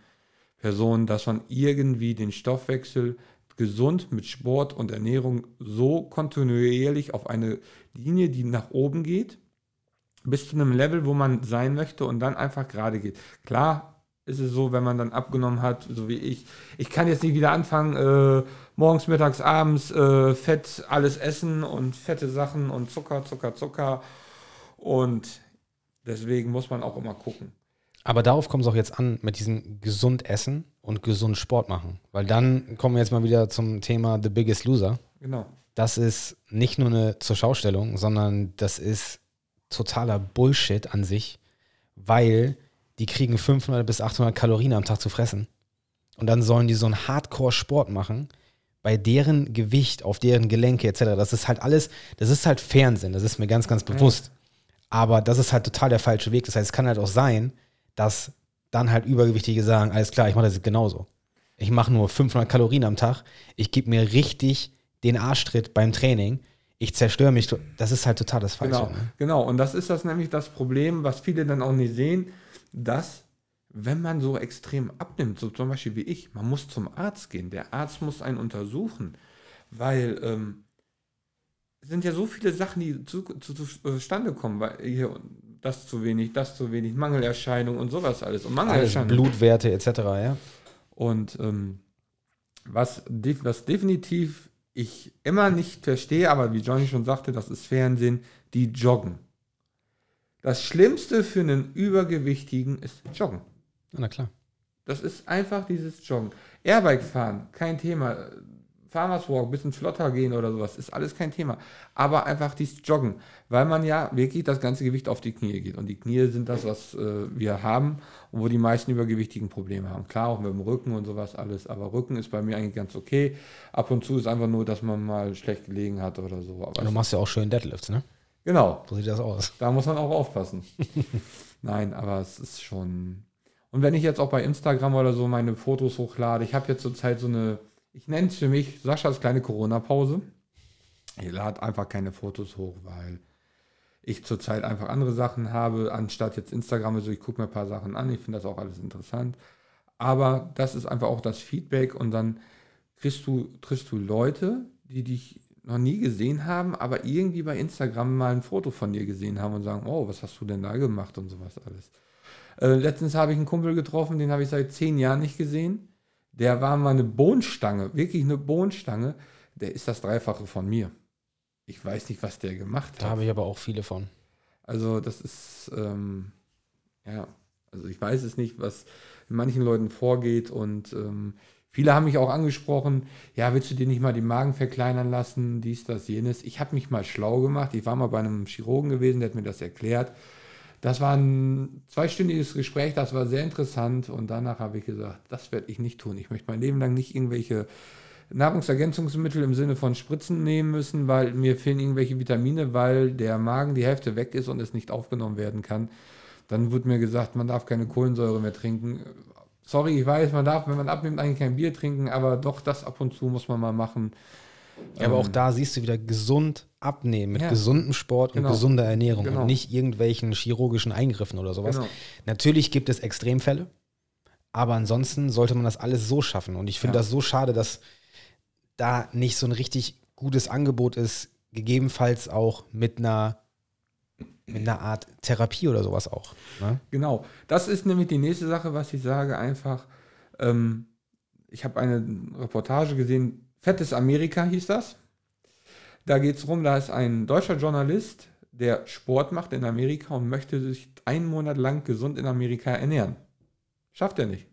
Speaker 2: Personen, dass man irgendwie den Stoffwechsel gesund mit Sport und Ernährung so kontinuierlich auf eine Linie, die nach oben geht, bis zu einem Level, wo man sein möchte und dann einfach gerade geht. Klar ist es so, wenn man dann abgenommen hat, so wie ich. Ich kann jetzt nicht wieder anfangen, äh, morgens, mittags, abends äh, Fett alles essen und fette Sachen und Zucker, Zucker, Zucker. Und deswegen muss man auch immer gucken.
Speaker 1: Aber darauf kommt es auch jetzt an mit diesem gesund essen und gesund Sport machen. Weil dann kommen wir jetzt mal wieder zum Thema The Biggest Loser.
Speaker 2: Genau.
Speaker 1: Das ist nicht nur eine zur Schaustellung, sondern das ist totaler Bullshit an sich, weil die kriegen 500 bis 800 Kalorien am Tag zu fressen. Und dann sollen die so einen Hardcore-Sport machen, bei deren Gewicht, auf deren Gelenke etc. Das ist halt alles, das ist halt Fernsehen, das ist mir ganz, ganz bewusst. Aber das ist halt total der falsche Weg. Das heißt, es kann halt auch sein, dass dann halt Übergewichtige sagen, alles klar, ich mache das genauso. Ich mache nur 500 Kalorien am Tag, ich gebe mir richtig den Arschtritt beim Training ich zerstöre mich. Das ist halt total das Falsche.
Speaker 2: Genau,
Speaker 1: ne?
Speaker 2: genau. Und das ist das nämlich das Problem, was viele dann auch nicht sehen, dass wenn man so extrem abnimmt, so zum Beispiel wie ich, man muss zum Arzt gehen. Der Arzt muss einen untersuchen, weil ähm, es sind ja so viele Sachen, die zu, zu, zustande kommen, weil hier das zu wenig, das zu wenig, Mangelerscheinung und sowas alles. Und
Speaker 1: Mangelerscheinung. Alles, Blutwerte etc., ja.
Speaker 2: Und ähm, was, was definitiv ich immer nicht verstehe, aber wie Johnny schon sagte, das ist Fernsehen, die joggen. Das Schlimmste für einen Übergewichtigen ist Joggen.
Speaker 1: Na klar.
Speaker 2: Das ist einfach dieses Joggen. Airbike fahren, kein Thema. Farmers Walk, bisschen flotter gehen oder sowas, ist alles kein Thema. Aber einfach dieses Joggen, weil man ja wirklich das ganze Gewicht auf die Knie geht. Und die Knie sind das, was äh, wir haben und wo die meisten übergewichtigen Probleme haben. Klar, auch mit dem Rücken und sowas alles, aber Rücken ist bei mir eigentlich ganz okay. Ab und zu ist einfach nur, dass man mal schlecht gelegen hat oder so.
Speaker 1: Aber du machst ja auch schön Deadlifts, ne?
Speaker 2: Genau.
Speaker 1: So sieht das aus.
Speaker 2: Da muss man auch aufpassen. Nein, aber es ist schon. Und wenn ich jetzt auch bei Instagram oder so meine Fotos hochlade, ich habe jetzt zurzeit so eine ich nenne es für mich Saschas kleine Corona-Pause. Ich lade einfach keine Fotos hoch, weil ich zurzeit einfach andere Sachen habe, anstatt jetzt Instagram. Also ich gucke mir ein paar Sachen an, ich finde das auch alles interessant. Aber das ist einfach auch das Feedback und dann kriegst du, triffst du Leute, die dich noch nie gesehen haben, aber irgendwie bei Instagram mal ein Foto von dir gesehen haben und sagen, oh, was hast du denn da gemacht und sowas alles. Äh, letztens habe ich einen Kumpel getroffen, den habe ich seit zehn Jahren nicht gesehen. Der war mal eine Bohnenstange, wirklich eine Bohnenstange. Der ist das Dreifache von mir. Ich weiß nicht, was der gemacht hat.
Speaker 1: Da habe ich aber auch viele von.
Speaker 2: Also, das ist, ähm, ja, also ich weiß es nicht, was manchen Leuten vorgeht und ähm, viele haben mich auch angesprochen, ja, willst du dir nicht mal den Magen verkleinern lassen, dies, das, jenes. Ich habe mich mal schlau gemacht. Ich war mal bei einem Chirurgen gewesen, der hat mir das erklärt. Das war ein zweistündiges Gespräch, das war sehr interessant und danach habe ich gesagt, das werde ich nicht tun. Ich möchte mein Leben lang nicht irgendwelche Nahrungsergänzungsmittel im Sinne von Spritzen nehmen müssen, weil mir fehlen irgendwelche Vitamine, weil der Magen die Hälfte weg ist und es nicht aufgenommen werden kann. Dann wird mir gesagt, man darf keine Kohlensäure mehr trinken. Sorry, ich weiß, man darf, wenn man abnimmt, eigentlich kein Bier trinken, aber doch das ab und zu muss man mal machen.
Speaker 1: Ja, aber auch ähm, da siehst du wieder gesund abnehmen mit ja, gesundem Sport genau, und gesunder Ernährung genau. und nicht irgendwelchen chirurgischen Eingriffen oder sowas. Genau. Natürlich gibt es Extremfälle, aber ansonsten sollte man das alles so schaffen. Und ich finde ja. das so schade, dass da nicht so ein richtig gutes Angebot ist, gegebenenfalls auch mit einer mit einer Art Therapie oder sowas auch. Ne?
Speaker 2: Genau. Das ist nämlich die nächste Sache, was ich sage, einfach, ähm, ich habe eine Reportage gesehen, Fettes Amerika hieß das. Da geht es darum, da ist ein deutscher Journalist, der Sport macht in Amerika und möchte sich einen Monat lang gesund in Amerika ernähren. Schafft er nicht.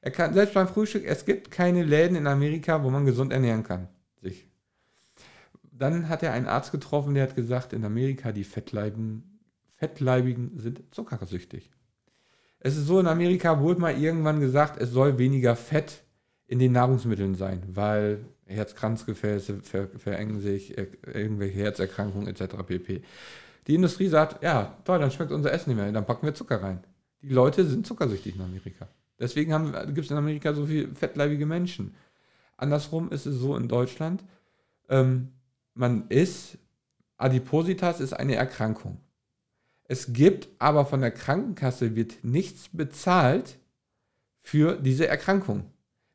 Speaker 2: Er kann, selbst beim Frühstück, es gibt keine Läden in Amerika, wo man gesund ernähren kann. Sich. Dann hat er einen Arzt getroffen, der hat gesagt, in Amerika die Fettleibigen, Fettleibigen sind zuckersüchtig. Es ist so, in Amerika wurde mal irgendwann gesagt, es soll weniger Fett in den Nahrungsmitteln sein, weil Herzkranzgefäße ver verengen sich, äh, irgendwelche Herzerkrankungen etc. pp. Die Industrie sagt, ja, toll, dann schmeckt unser Essen nicht mehr, dann packen wir Zucker rein. Die Leute sind zuckersüchtig in Amerika. Deswegen gibt es in Amerika so viele fettleibige Menschen. Andersrum ist es so in Deutschland, ähm, man ist, Adipositas ist eine Erkrankung. Es gibt aber von der Krankenkasse wird nichts bezahlt für diese Erkrankung.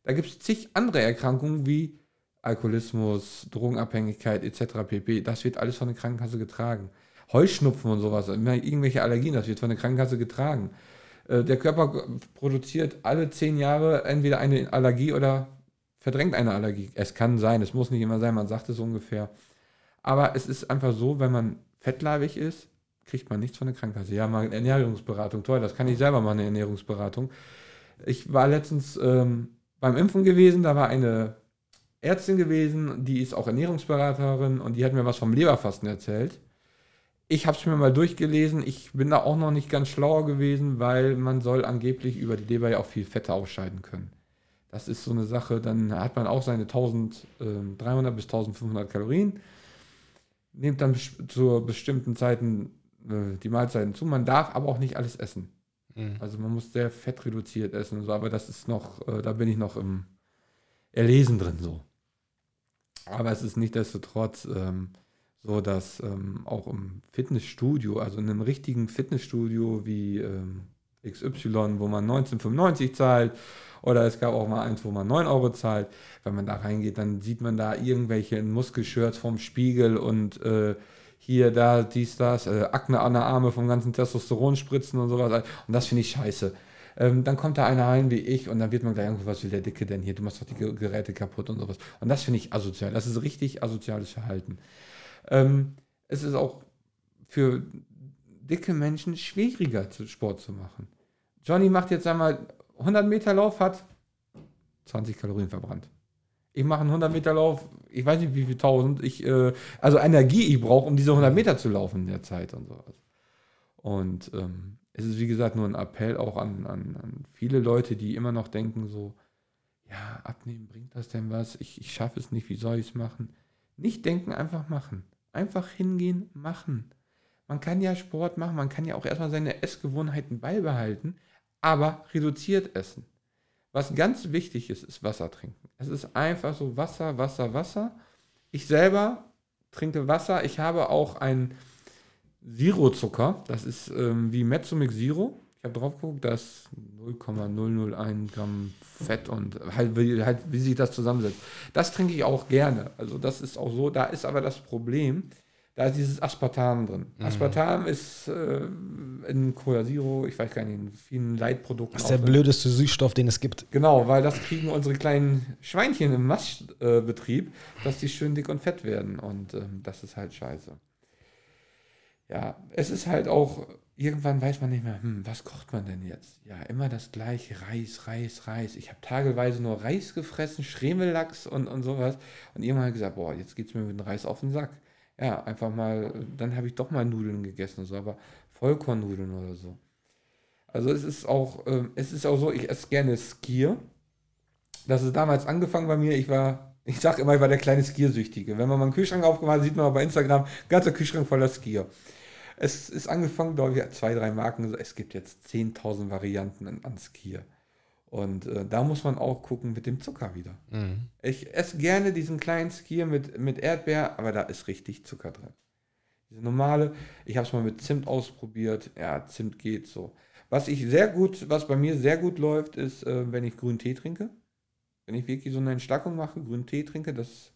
Speaker 2: Da gibt es zig andere Erkrankungen wie Alkoholismus, Drogenabhängigkeit etc. pp. Das wird alles von der Krankenkasse getragen. Heuschnupfen und sowas, irgendwelche Allergien, das wird von der Krankenkasse getragen. Äh, der Körper produziert alle zehn Jahre entweder eine Allergie oder verdrängt eine Allergie. Es kann sein, es muss nicht immer sein, man sagt es ungefähr. Aber es ist einfach so, wenn man fettleibig ist, kriegt man nichts von der Krankenkasse. Ja, mal Ernährungsberatung, toll, das kann ich selber mal eine Ernährungsberatung. Ich war letztens ähm, beim Impfen gewesen, da war eine Ärztin gewesen, die ist auch Ernährungsberaterin und die hat mir was vom Leberfasten erzählt. Ich habe es mir mal durchgelesen. Ich bin da auch noch nicht ganz schlauer gewesen, weil man soll angeblich über die Leber ja auch viel Fette ausscheiden können. Das ist so eine Sache. Dann hat man auch seine 1300 bis 1500 Kalorien. Nimmt dann zu bestimmten Zeiten äh, die Mahlzeiten zu. Man darf aber auch nicht alles essen. Mhm. Also man muss sehr fettreduziert essen und so. Aber das ist noch, äh, da bin ich noch im Erlesen drin so. Aber es ist nicht desto trotz ähm, so dass ähm, auch im Fitnessstudio, also in einem richtigen Fitnessstudio wie ähm, XY, wo man 1995 zahlt, oder es gab auch mal eins, wo man 9 Euro zahlt. Wenn man da reingeht, dann sieht man da irgendwelche Muskelshirts vom Spiegel und äh, hier, da, dies, das, äh, Akne an der Arme vom ganzen Testosteron spritzen und sowas. Und das finde ich scheiße. Ähm, dann kommt da einer rein wie ich und dann wird man gleich irgendwo, was will der Dicke denn hier? Du machst doch die Geräte kaputt und sowas. Und das finde ich asozial. Das ist richtig asoziales Verhalten. Ähm, es ist auch für dicke Menschen schwieriger, Sport zu machen. Johnny macht jetzt einmal 100 Meter Lauf, hat 20 Kalorien verbrannt. Ich mache einen 100 Meter Lauf, ich weiß nicht wie viel tausend, ich, äh, also Energie ich brauche, um diese 100 Meter zu laufen in der Zeit und sowas. Und ähm, es ist wie gesagt nur ein Appell auch an, an, an, viele Leute, die immer noch denken so, ja, abnehmen, bringt das denn was? Ich, ich schaffe es nicht, wie soll ich es machen? Nicht denken, einfach machen. Einfach hingehen, machen. Man kann ja Sport machen, man kann ja auch erstmal seine Essgewohnheiten beibehalten, aber reduziert essen. Was ganz wichtig ist, ist Wasser trinken. Es ist einfach so Wasser, Wasser, Wasser. Ich selber trinke Wasser. Ich habe auch ein Zero-Zucker. Das ist ähm, wie Mezzomix Zero. Ich habe drauf geguckt, da ist 0,001 Gramm Fett und halt wie, halt, wie sich das zusammensetzt. Das trinke ich auch gerne. Also das ist auch so. Da ist aber das Problem, da ist dieses Aspartam drin. Mhm. Aspartam ist äh, in Cola Zero, ich weiß gar nicht, in vielen Leitprodukten.
Speaker 1: Das ist der drin. blödeste Süßstoff, den es gibt.
Speaker 2: Genau, weil das kriegen unsere kleinen Schweinchen im Mastbetrieb, äh, dass die schön dick und fett werden. Und äh, das ist halt scheiße. Ja, es ist halt auch irgendwann weiß man nicht mehr, hm, was kocht man denn jetzt? Ja, immer das gleiche, Reis, Reis, Reis. Ich habe tageweise nur Reis gefressen, Schremellachs und, und sowas. Und irgendwann habe gesagt, boah, jetzt geht es mir mit dem Reis auf den Sack. Ja, einfach mal, dann habe ich doch mal Nudeln gegessen, so, aber Vollkornnudeln oder so. Also es ist auch, äh, es ist auch so, ich esse gerne Skier. Das ist damals angefangen bei mir, ich war, ich sage immer, ich war der kleine Skiersüchtige. Wenn man mal einen Kühlschrank aufgemacht hat, sieht man bei Instagram, ganzer Kühlschrank voller Skier. Es ist angefangen, glaube ich, zwei, drei Marken. Es gibt jetzt 10.000 Varianten an, an Skier. Und äh, da muss man auch gucken mit dem Zucker wieder. Mhm. Ich esse gerne diesen kleinen Skier mit, mit Erdbeer, aber da ist richtig Zucker drin. Diese normale, ich habe es mal mit Zimt ausprobiert. Ja, Zimt geht so. Was ich sehr gut, was bei mir sehr gut läuft, ist, äh, wenn ich grünen Tee trinke. Wenn ich wirklich so eine Entstackung mache, grünen Tee trinke, das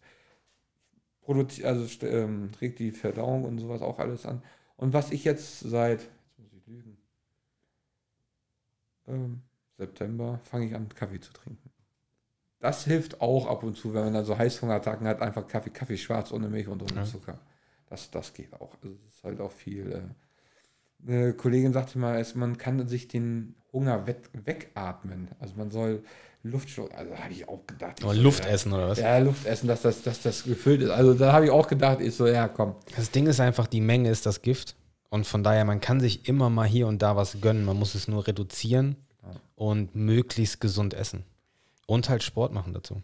Speaker 2: produziert, also ähm, trägt die Verdauung und sowas auch alles an. Und was ich jetzt seit, jetzt muss ich lügen, ähm, September fange ich an, Kaffee zu trinken. Das hilft auch ab und zu, wenn man da so Heißhungerattacken hat, einfach Kaffee, Kaffee schwarz ohne Milch und ohne ja. Zucker. Das, das geht auch. Also das ist halt auch viel. Äh, eine Kollegin sagte mal, man kann sich den Hunger weg, wegatmen. Also man soll Luft, also habe ich auch gedacht.
Speaker 1: Aber so, essen oder was?
Speaker 2: Ja, Luft essen, dass das, dass das gefüllt ist. Also da habe ich auch gedacht, ich so, ja, komm.
Speaker 1: Das Ding ist einfach, die Menge ist das Gift. Und von daher, man kann sich immer mal hier und da was gönnen. Man muss es nur reduzieren ja. und möglichst gesund essen. Und halt Sport machen dazu.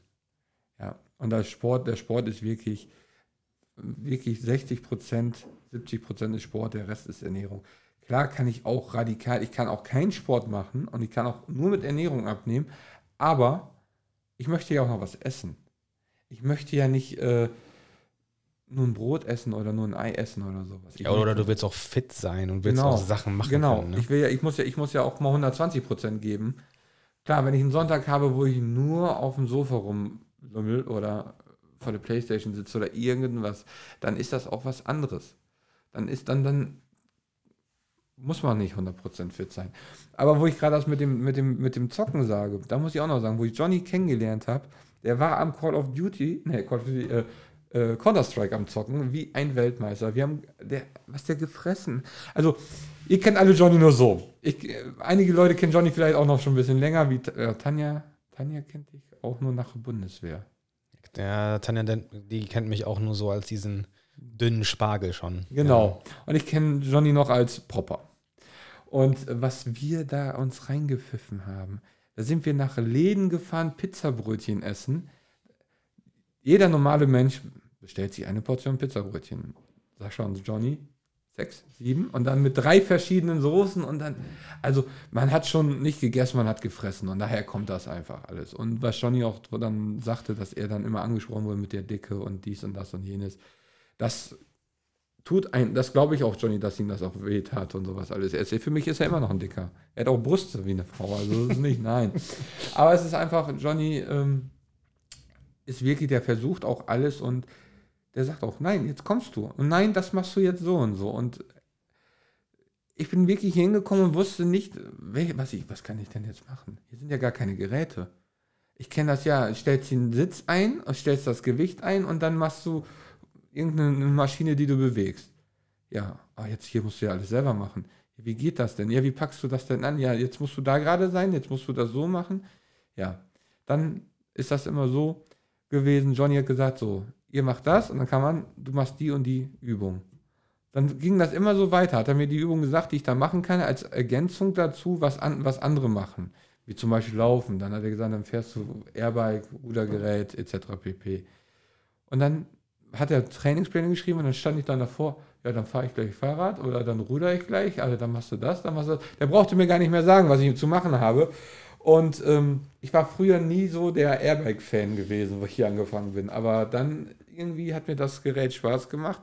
Speaker 2: Ja, Und das Sport, der Sport ist wirklich, wirklich 60 Prozent, 70 Prozent ist Sport, der Rest ist Ernährung. Klar kann ich auch radikal, ich kann auch keinen Sport machen und ich kann auch nur mit Ernährung abnehmen, aber ich möchte ja auch noch was essen. Ich möchte ja nicht äh, nur ein Brot essen oder nur ein Ei essen oder sowas.
Speaker 1: Ja, oder du willst auch fit sein und willst genau, auch Sachen machen.
Speaker 2: Genau. Können, ne? ich, will ja, ich, muss ja, ich muss ja auch mal 120 Prozent geben. Klar, wenn ich einen Sonntag habe, wo ich nur auf dem Sofa rumlummel oder vor der Playstation sitze oder irgendwas, dann ist das auch was anderes. Dann ist dann, dann muss man nicht 100% fit sein. Aber wo ich gerade das mit dem, mit, dem, mit dem Zocken sage, da muss ich auch noch sagen, wo ich Johnny kennengelernt habe, der war am Call of Duty, nee, Call of Duty, äh, äh, Counter-Strike am Zocken, wie ein Weltmeister. Wir haben, der, was der gefressen. Also, ihr kennt alle Johnny nur so. Ich, äh, einige Leute kennen Johnny vielleicht auch noch schon ein bisschen länger, wie äh, Tanja. Tanja kennt dich auch nur nach Bundeswehr.
Speaker 1: Ja, Tanja, die kennt mich auch nur so als diesen dünnen Spargel schon.
Speaker 2: Genau. Ja. Und ich kenne Johnny noch als Popper. Und was wir da uns reingepfiffen haben, da sind wir nach Läden gefahren, Pizzabrötchen essen. Jeder normale Mensch bestellt sich eine Portion Pizzabrötchen. Sascha und Johnny, sechs, sieben und dann mit drei verschiedenen Soßen und dann, also man hat schon nicht gegessen, man hat gefressen und daher kommt das einfach alles. Und was Johnny auch dann sagte, dass er dann immer angesprochen wurde mit der Dicke und dies und das und jenes, das tut ein, das glaube ich auch Johnny, dass ihm das auch weht hat und sowas alles. Er ist, für mich ist er immer noch ein Dicker. Er hat auch Brüste wie eine Frau, also das ist nicht, nein. Aber es ist einfach, Johnny ähm, ist wirklich, der versucht auch alles und der sagt auch, nein, jetzt kommst du. Und nein, das machst du jetzt so und so. Und ich bin wirklich hingekommen und wusste nicht, was, ich, was kann ich denn jetzt machen? Hier sind ja gar keine Geräte. Ich kenne das ja, stellst den Sitz ein, stellst das Gewicht ein und dann machst du irgendeine Maschine, die du bewegst. Ja, aber jetzt hier musst du ja alles selber machen. Wie geht das denn? Ja, wie packst du das denn an? Ja, jetzt musst du da gerade sein, jetzt musst du das so machen. Ja, dann ist das immer so gewesen. Johnny hat gesagt, so, ihr macht das und dann kann man, du machst die und die Übung. Dann ging das immer so weiter. Hat er mir die Übung gesagt, die ich da machen kann, als Ergänzung dazu, was, an, was andere machen. Wie zum Beispiel Laufen. Dann hat er gesagt, dann fährst du Airbike, Rudergerät etc. pp. Und dann hat er Trainingspläne geschrieben und dann stand ich dann davor, ja, dann fahre ich gleich Fahrrad oder dann ruder ich gleich, also dann machst du das, dann machst du das. Der brauchte mir gar nicht mehr sagen, was ich zu machen habe. Und ähm, ich war früher nie so der Airbike-Fan gewesen, wo ich hier angefangen bin. Aber dann irgendwie hat mir das Gerät Spaß gemacht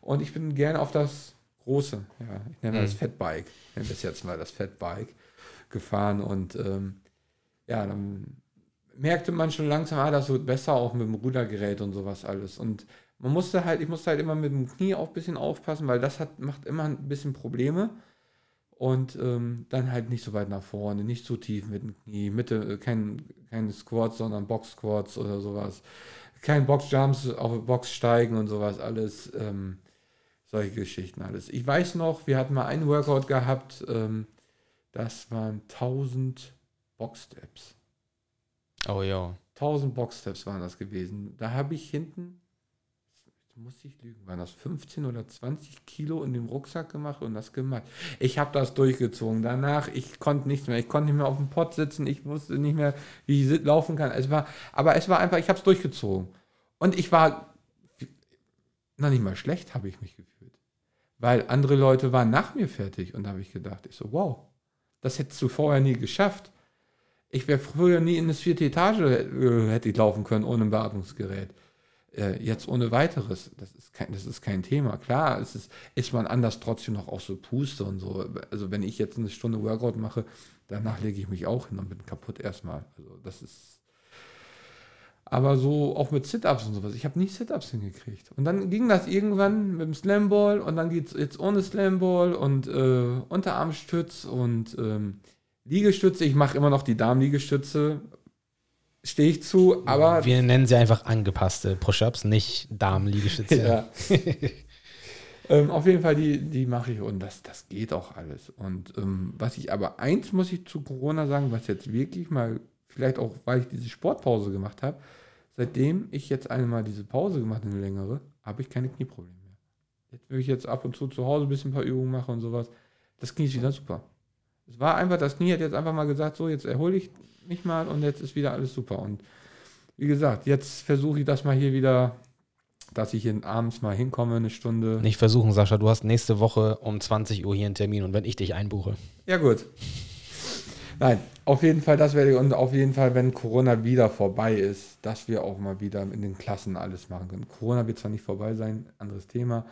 Speaker 2: und ich bin gerne auf das große, ja, ich nenne mhm. das Fatbike, ich nenne das jetzt mal das Fatbike, gefahren und ähm, ja, dann merkte man schon langsam, ah, das wird besser auch mit dem Rudergerät und sowas alles. Und man musste halt, ich musste halt immer mit dem Knie auch ein bisschen aufpassen, weil das hat, macht immer ein bisschen Probleme. Und ähm, dann halt nicht so weit nach vorne, nicht zu tief mit dem Knie, Mitte, äh, kein, keine Squats, sondern Box-Squats oder sowas. Kein Box-Jumps auf Box steigen und sowas alles. Ähm, solche Geschichten alles. Ich weiß noch, wir hatten mal einen Workout gehabt, ähm, das waren 1000 Box-Steps.
Speaker 1: Oh ja.
Speaker 2: 1000 Boxsteps waren das gewesen. Da habe ich hinten, muss ich lügen, waren das 15 oder 20 Kilo in dem Rucksack gemacht und das gemacht. Ich habe das durchgezogen. Danach, ich konnte nichts mehr. Ich konnte nicht mehr auf dem Pott sitzen. Ich wusste nicht mehr, wie ich laufen kann. Es war, aber es war einfach, ich habe es durchgezogen. Und ich war, noch nicht mal schlecht habe ich mich gefühlt. Weil andere Leute waren nach mir fertig und da habe ich gedacht, ich so, wow, das hättest du vorher nie geschafft. Ich wäre früher nie in das vierte Etage äh, hätte ich laufen können ohne ein Beatmungsgerät. Äh, jetzt ohne weiteres, das ist kein, das ist kein Thema. Klar, es ist, ist man anders trotzdem noch auch so Puste und so. Also wenn ich jetzt eine Stunde Workout mache, danach lege ich mich auch hin und bin kaputt erstmal. Also das ist. Aber so auch mit Sit-Ups und sowas. Ich habe nie Sit-Ups hingekriegt. Und dann ging das irgendwann mit dem Slamball und dann geht es jetzt ohne Slamball und äh, Unterarmstütz und ähm, Liegestütze, ich mache immer noch die Damenliegestütze. Stehe ich zu, aber.
Speaker 1: Wir nennen sie einfach angepasste Push-Ups, nicht Damenliegestütze. ja.
Speaker 2: ähm, auf jeden Fall, die, die mache ich und das, das geht auch alles. Und ähm, was ich aber, eins muss ich zu Corona sagen, was jetzt wirklich mal, vielleicht auch, weil ich diese Sportpause gemacht habe, seitdem ich jetzt einmal diese Pause gemacht habe, eine längere, habe ich keine Knieprobleme mehr. Jetzt will ich jetzt ab und zu zu Hause ein bisschen ein paar Übungen machen und sowas. Das Knie ist wieder super. Es war einfach, das Knie hat jetzt einfach mal gesagt, so, jetzt erhole ich mich mal und jetzt ist wieder alles super. Und wie gesagt, jetzt versuche ich das mal hier wieder, dass ich hier abends mal hinkomme, eine Stunde.
Speaker 1: Nicht versuchen, Sascha, du hast nächste Woche um 20 Uhr hier einen Termin und wenn ich dich einbuche.
Speaker 2: Ja, gut. Nein, auf jeden Fall, das werde ich und auf jeden Fall, wenn Corona wieder vorbei ist, dass wir auch mal wieder in den Klassen alles machen können. Corona wird zwar nicht vorbei sein, anderes Thema,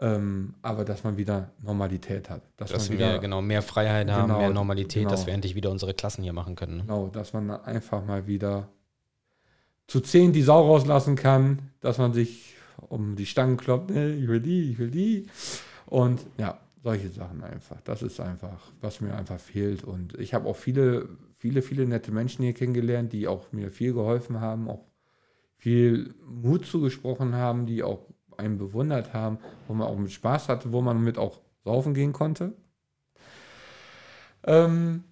Speaker 2: ähm, aber dass man wieder Normalität hat.
Speaker 1: Dass,
Speaker 2: dass
Speaker 1: wir
Speaker 2: wieder,
Speaker 1: genau mehr Freiheit genau, haben, mehr Normalität, genau. dass wir endlich wieder unsere Klassen hier machen können. Ne?
Speaker 2: Genau, dass man einfach mal wieder zu zehn die Sau rauslassen kann, dass man sich um die Stangen kloppt, ne, ich will die, ich will die. Und ja, solche Sachen einfach. Das ist einfach, was mir einfach fehlt. Und ich habe auch viele, viele, viele nette Menschen hier kennengelernt, die auch mir viel geholfen haben, auch viel Mut zugesprochen haben, die auch einen bewundert haben, wo man auch mit Spaß hatte, wo man mit auch saufen gehen konnte. Ähm,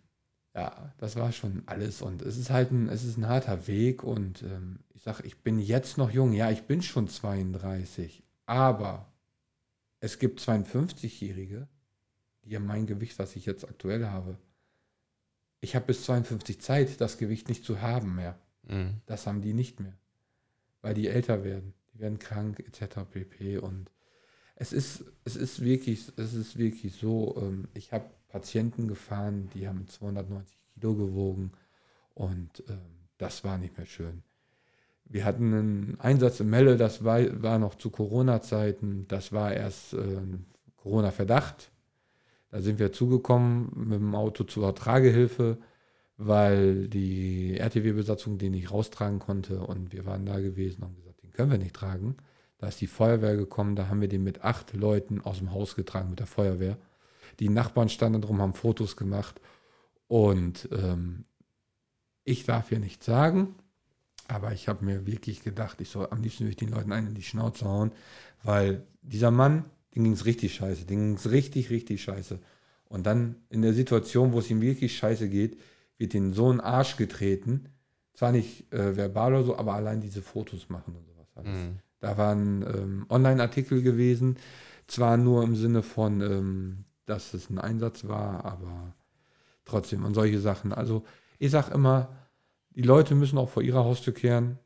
Speaker 2: ja, das war schon alles und es ist halt ein, es ist ein harter Weg und ähm, ich sage, ich bin jetzt noch jung, ja, ich bin schon 32, aber es gibt 52-Jährige, die haben mein Gewicht, was ich jetzt aktuell habe. Ich habe bis 52 Zeit, das Gewicht nicht zu haben mehr. Mhm. Das haben die nicht mehr, weil die älter werden die werden krank, etc. pp. Und es ist, es ist wirklich, es ist wirklich so, ähm, ich habe Patienten gefahren, die haben 290 Kilo gewogen und ähm, das war nicht mehr schön. Wir hatten einen Einsatz in Melle, das war, war noch zu Corona-Zeiten, das war erst äh, Corona-Verdacht. Da sind wir zugekommen mit dem Auto zur Tragehilfe, weil die RTW-Besatzung den nicht raustragen konnte und wir waren da gewesen und gesagt, können wir nicht tragen. Da ist die Feuerwehr gekommen, da haben wir den mit acht Leuten aus dem Haus getragen mit der Feuerwehr. Die Nachbarn standen drum, haben Fotos gemacht. Und ähm, ich darf hier nichts sagen, aber ich habe mir wirklich gedacht, ich soll am liebsten durch den Leuten einen in die Schnauze hauen, weil dieser Mann, dem ging es richtig scheiße, dem ging es richtig, richtig scheiße. Und dann in der Situation, wo es ihm wirklich scheiße geht, wird in so einen Arsch getreten. Zwar nicht äh, verbal oder so, aber allein diese Fotos machen und so. Mhm. Da waren ähm, Online-Artikel gewesen, zwar nur im Sinne von, ähm, dass es ein Einsatz war, aber trotzdem und solche Sachen. Also ich sage immer, die Leute müssen auch vor ihrer Haustür kehren.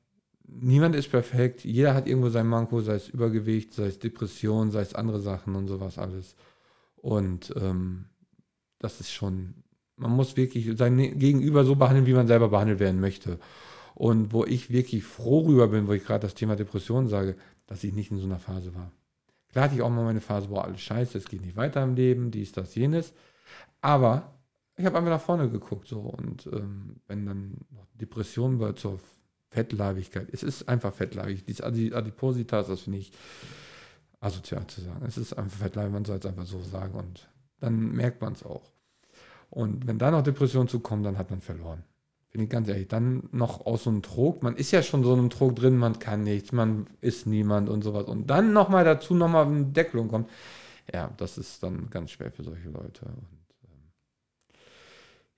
Speaker 2: Niemand ist perfekt. Jeder hat irgendwo sein Manko, sei es Übergewicht, sei es Depression, sei es andere Sachen und sowas alles. Und ähm, das ist schon, man muss wirklich sein Gegenüber so behandeln, wie man selber behandelt werden möchte. Und wo ich wirklich froh rüber bin, wo ich gerade das Thema Depression sage, dass ich nicht in so einer Phase war. Klar hatte ich auch mal meine Phase, wo alles scheiße, es geht nicht weiter im Leben, dies, das, jenes. Aber ich habe einfach nach vorne geguckt. So. Und ähm, wenn dann noch Depression war zur Fettleibigkeit, es ist einfach fettleibig. Diese Adipositas, das finde ich asozial zu sagen. Es ist einfach fettleibig, man soll es einfach so sagen. Und dann merkt man es auch. Und wenn da noch Depression zukommt, dann hat man verloren. Ganz ehrlich, dann noch aus so einem Trog, man ist ja schon so einem Trog drin, man kann nichts, man ist niemand und sowas. Und dann nochmal dazu nochmal eine Deckelung kommt. Ja, das ist dann ganz schwer für solche Leute. Und, ähm,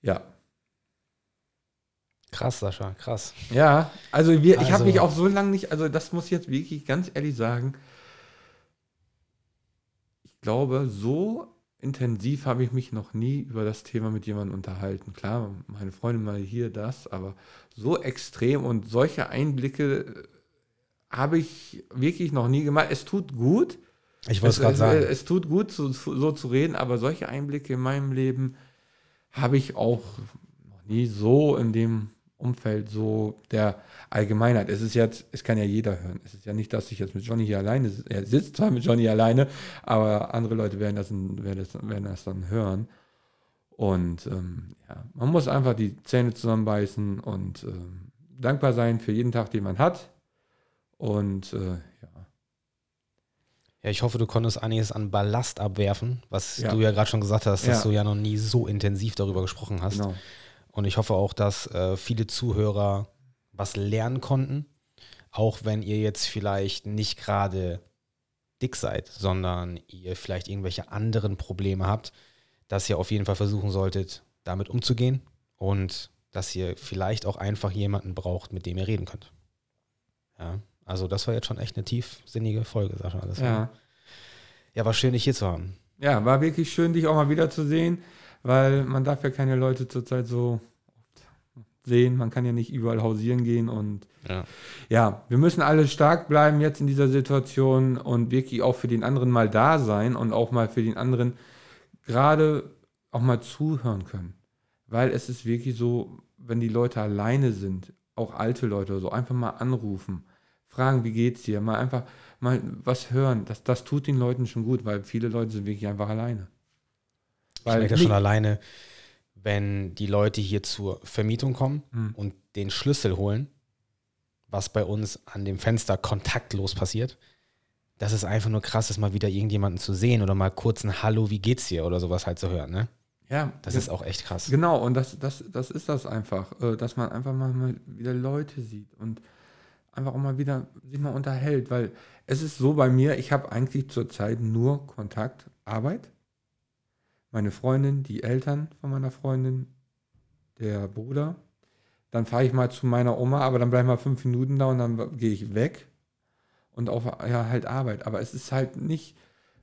Speaker 2: ja.
Speaker 1: Krass, Sascha, krass.
Speaker 2: Ja, also, wir, also ich habe mich auch so lange nicht, also das muss ich jetzt wirklich ganz ehrlich sagen, ich glaube, so intensiv habe ich mich noch nie über das Thema mit jemandem unterhalten. Klar, meine Freundin mal hier, das, aber so extrem und solche Einblicke äh, habe ich wirklich noch nie gemacht. Es tut gut.
Speaker 1: Ich wollte es gerade sagen.
Speaker 2: Es tut gut, so, so zu reden, aber solche Einblicke in meinem Leben habe ich auch noch nie so in dem Umfeld so der Allgemeinheit. Es ist jetzt, es kann ja jeder hören. Es ist ja nicht, dass ich jetzt mit Johnny hier alleine sitze. Er sitzt zwar mit Johnny alleine, aber andere Leute werden das, werden das, werden das dann hören. Und ähm, ja, man muss einfach die Zähne zusammenbeißen und ähm, dankbar sein für jeden Tag, den man hat. Und äh, ja.
Speaker 1: Ja, ich hoffe, du konntest einiges an Ballast abwerfen, was ja. du ja gerade schon gesagt hast, dass ja. du ja noch nie so intensiv darüber gesprochen hast. Genau. Und ich hoffe auch, dass äh, viele Zuhörer was lernen konnten. Auch wenn ihr jetzt vielleicht nicht gerade dick seid, sondern ihr vielleicht irgendwelche anderen Probleme habt, dass ihr auf jeden Fall versuchen solltet, damit umzugehen und dass ihr vielleicht auch einfach jemanden braucht, mit dem ihr reden könnt. Ja, also das war jetzt schon echt eine tiefsinnige Folge, Sascha. Das ja. War, ja, war schön, dich hier zu haben.
Speaker 2: Ja, war wirklich schön, dich auch mal wiederzusehen weil man darf ja keine Leute zurzeit so sehen, man kann ja nicht überall hausieren gehen und
Speaker 1: Ja.
Speaker 2: ja, wir müssen alle stark bleiben jetzt in dieser Situation und wirklich auch für den anderen mal da sein und auch mal für den anderen gerade auch mal zuhören können. Weil es ist wirklich so, wenn die Leute alleine sind, auch alte Leute oder so, einfach mal anrufen, fragen, wie geht's dir, mal einfach mal was hören. Das, das tut den Leuten schon gut, weil viele Leute sind wirklich einfach alleine.
Speaker 1: Ich merke das schon alleine, wenn die Leute hier zur Vermietung kommen
Speaker 2: Hm.
Speaker 1: und den Schlüssel holen, was bei uns an dem Fenster kontaktlos passiert. Das ist einfach nur krass, das mal wieder irgendjemanden zu sehen oder mal kurz ein Hallo, wie geht's dir oder sowas halt zu hören. Ne?
Speaker 2: ja,
Speaker 1: Das ist auch echt krass.
Speaker 2: Genau, und das, das, das ist das einfach, äh, dass man einfach mal, mal wieder Leute sieht und einfach auch mal wieder sich mal unterhält, weil es ist so bei mir, ich habe eigentlich zurzeit nur Kontakt, Arbeit, meine Freundin, die Eltern von meiner Freundin, der Bruder. Dann fahre ich mal zu meiner Oma, aber dann bleibe ich mal fünf Minuten da und dann gehe ich weg und auf ja, halt Arbeit. Aber es ist halt nicht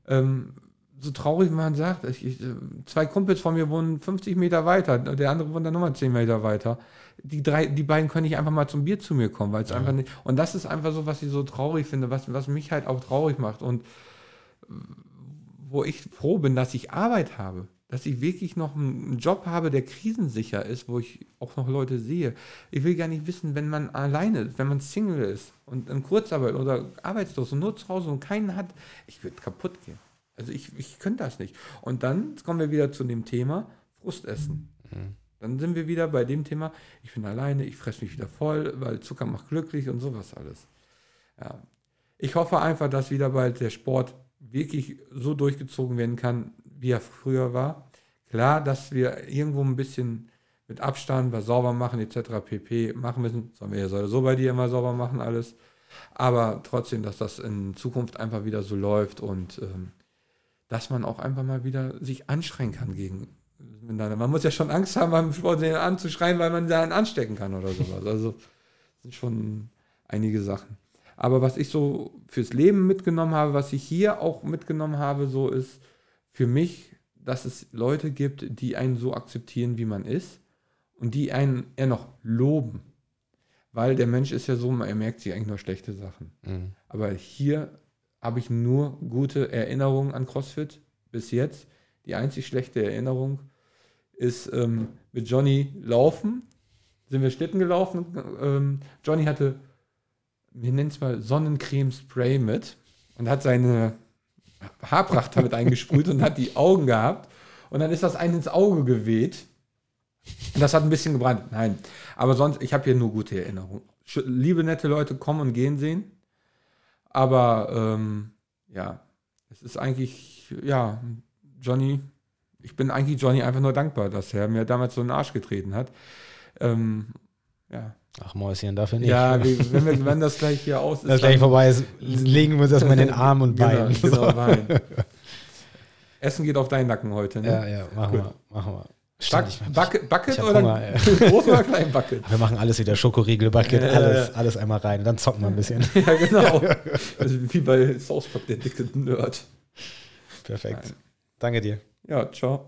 Speaker 2: ähm, so traurig, wie man sagt. Ich, ich, äh, zwei Kumpels von mir wohnen 50 Meter weiter, der andere wohnt dann nochmal 10 Meter weiter. Die, drei, die beiden können nicht einfach mal zum Bier zu mir kommen, weil es einfach nicht. Und das ist einfach so, was ich so traurig finde, was, was mich halt auch traurig macht. Und wo ich froh bin, dass ich Arbeit habe, dass ich wirklich noch einen Job habe, der krisensicher ist, wo ich auch noch Leute sehe. Ich will gar nicht wissen, wenn man alleine ist, wenn man Single ist und in Kurzarbeit oder arbeitslos und nur zu Hause und keinen hat, ich würde kaputt gehen. Also ich, ich könnte das nicht. Und dann kommen wir wieder zu dem Thema Frustessen. Dann sind wir wieder bei dem Thema, ich bin alleine, ich fresse mich wieder voll, weil Zucker macht glücklich und sowas alles. Ja. Ich hoffe einfach, dass wieder bald der Sport wirklich so durchgezogen werden kann, wie er früher war. Klar, dass wir irgendwo ein bisschen mit Abstand was sauber machen etc. pp. machen müssen. Sollen wir ja so bei dir immer sauber machen alles. Aber trotzdem, dass das in Zukunft einfach wieder so läuft und ähm, dass man auch einfach mal wieder sich anschreien kann gegen. Man muss ja schon Angst haben, beim Sport anzuschreien, weil man da einen anstecken kann oder sowas. Also sind schon einige Sachen. Aber was ich so fürs Leben mitgenommen habe, was ich hier auch mitgenommen habe, so ist für mich, dass es Leute gibt, die einen so akzeptieren, wie man ist und die einen eher noch loben. Weil der Mensch ist ja so, er merkt sich eigentlich nur schlechte Sachen.
Speaker 1: Mhm.
Speaker 2: Aber hier habe ich nur gute Erinnerungen an CrossFit bis jetzt. Die einzig schlechte Erinnerung ist ähm, mit Johnny laufen. Sind wir Schlitten gelaufen. Ähm, Johnny hatte, wir nennen es mal Sonnencreme-Spray mit und hat seine Haarpracht damit eingesprüht und hat die Augen gehabt. Und dann ist das einen ins Auge geweht. Und das hat ein bisschen gebrannt. Nein. Aber sonst, ich habe hier nur gute Erinnerungen. Liebe, nette Leute kommen und gehen sehen. Aber ähm, ja, es ist eigentlich, ja, Johnny, ich bin eigentlich Johnny einfach nur dankbar, dass er mir damals so in den Arsch getreten hat. Ähm, ja,
Speaker 1: Ach, Mäuschen, dafür nicht.
Speaker 2: ja wir, wenn, wir, wenn das gleich hier aus ist.
Speaker 1: das gleich vorbei ist, legen wir uns erstmal in den Arm und Bein.
Speaker 2: Genau, genau Bein. Essen geht auf deinen Nacken heute, ne?
Speaker 1: Ja, ja, machen
Speaker 2: Gut.
Speaker 1: wir. Machen wir. Mein,
Speaker 2: Bucket, Bucket oder
Speaker 1: Hunger,
Speaker 2: groß oder klein Bucket?
Speaker 1: wir machen alles wieder, Schokoriegel, Bucket,
Speaker 2: Ja,
Speaker 1: alles,
Speaker 2: ja.
Speaker 1: alles einmal rein. Dann zocken wir ein bisschen.
Speaker 2: ja, genau. Also wie bei South Park, der dicke Nerd.
Speaker 1: Perfekt. Danke dir.
Speaker 2: Ja, ciao.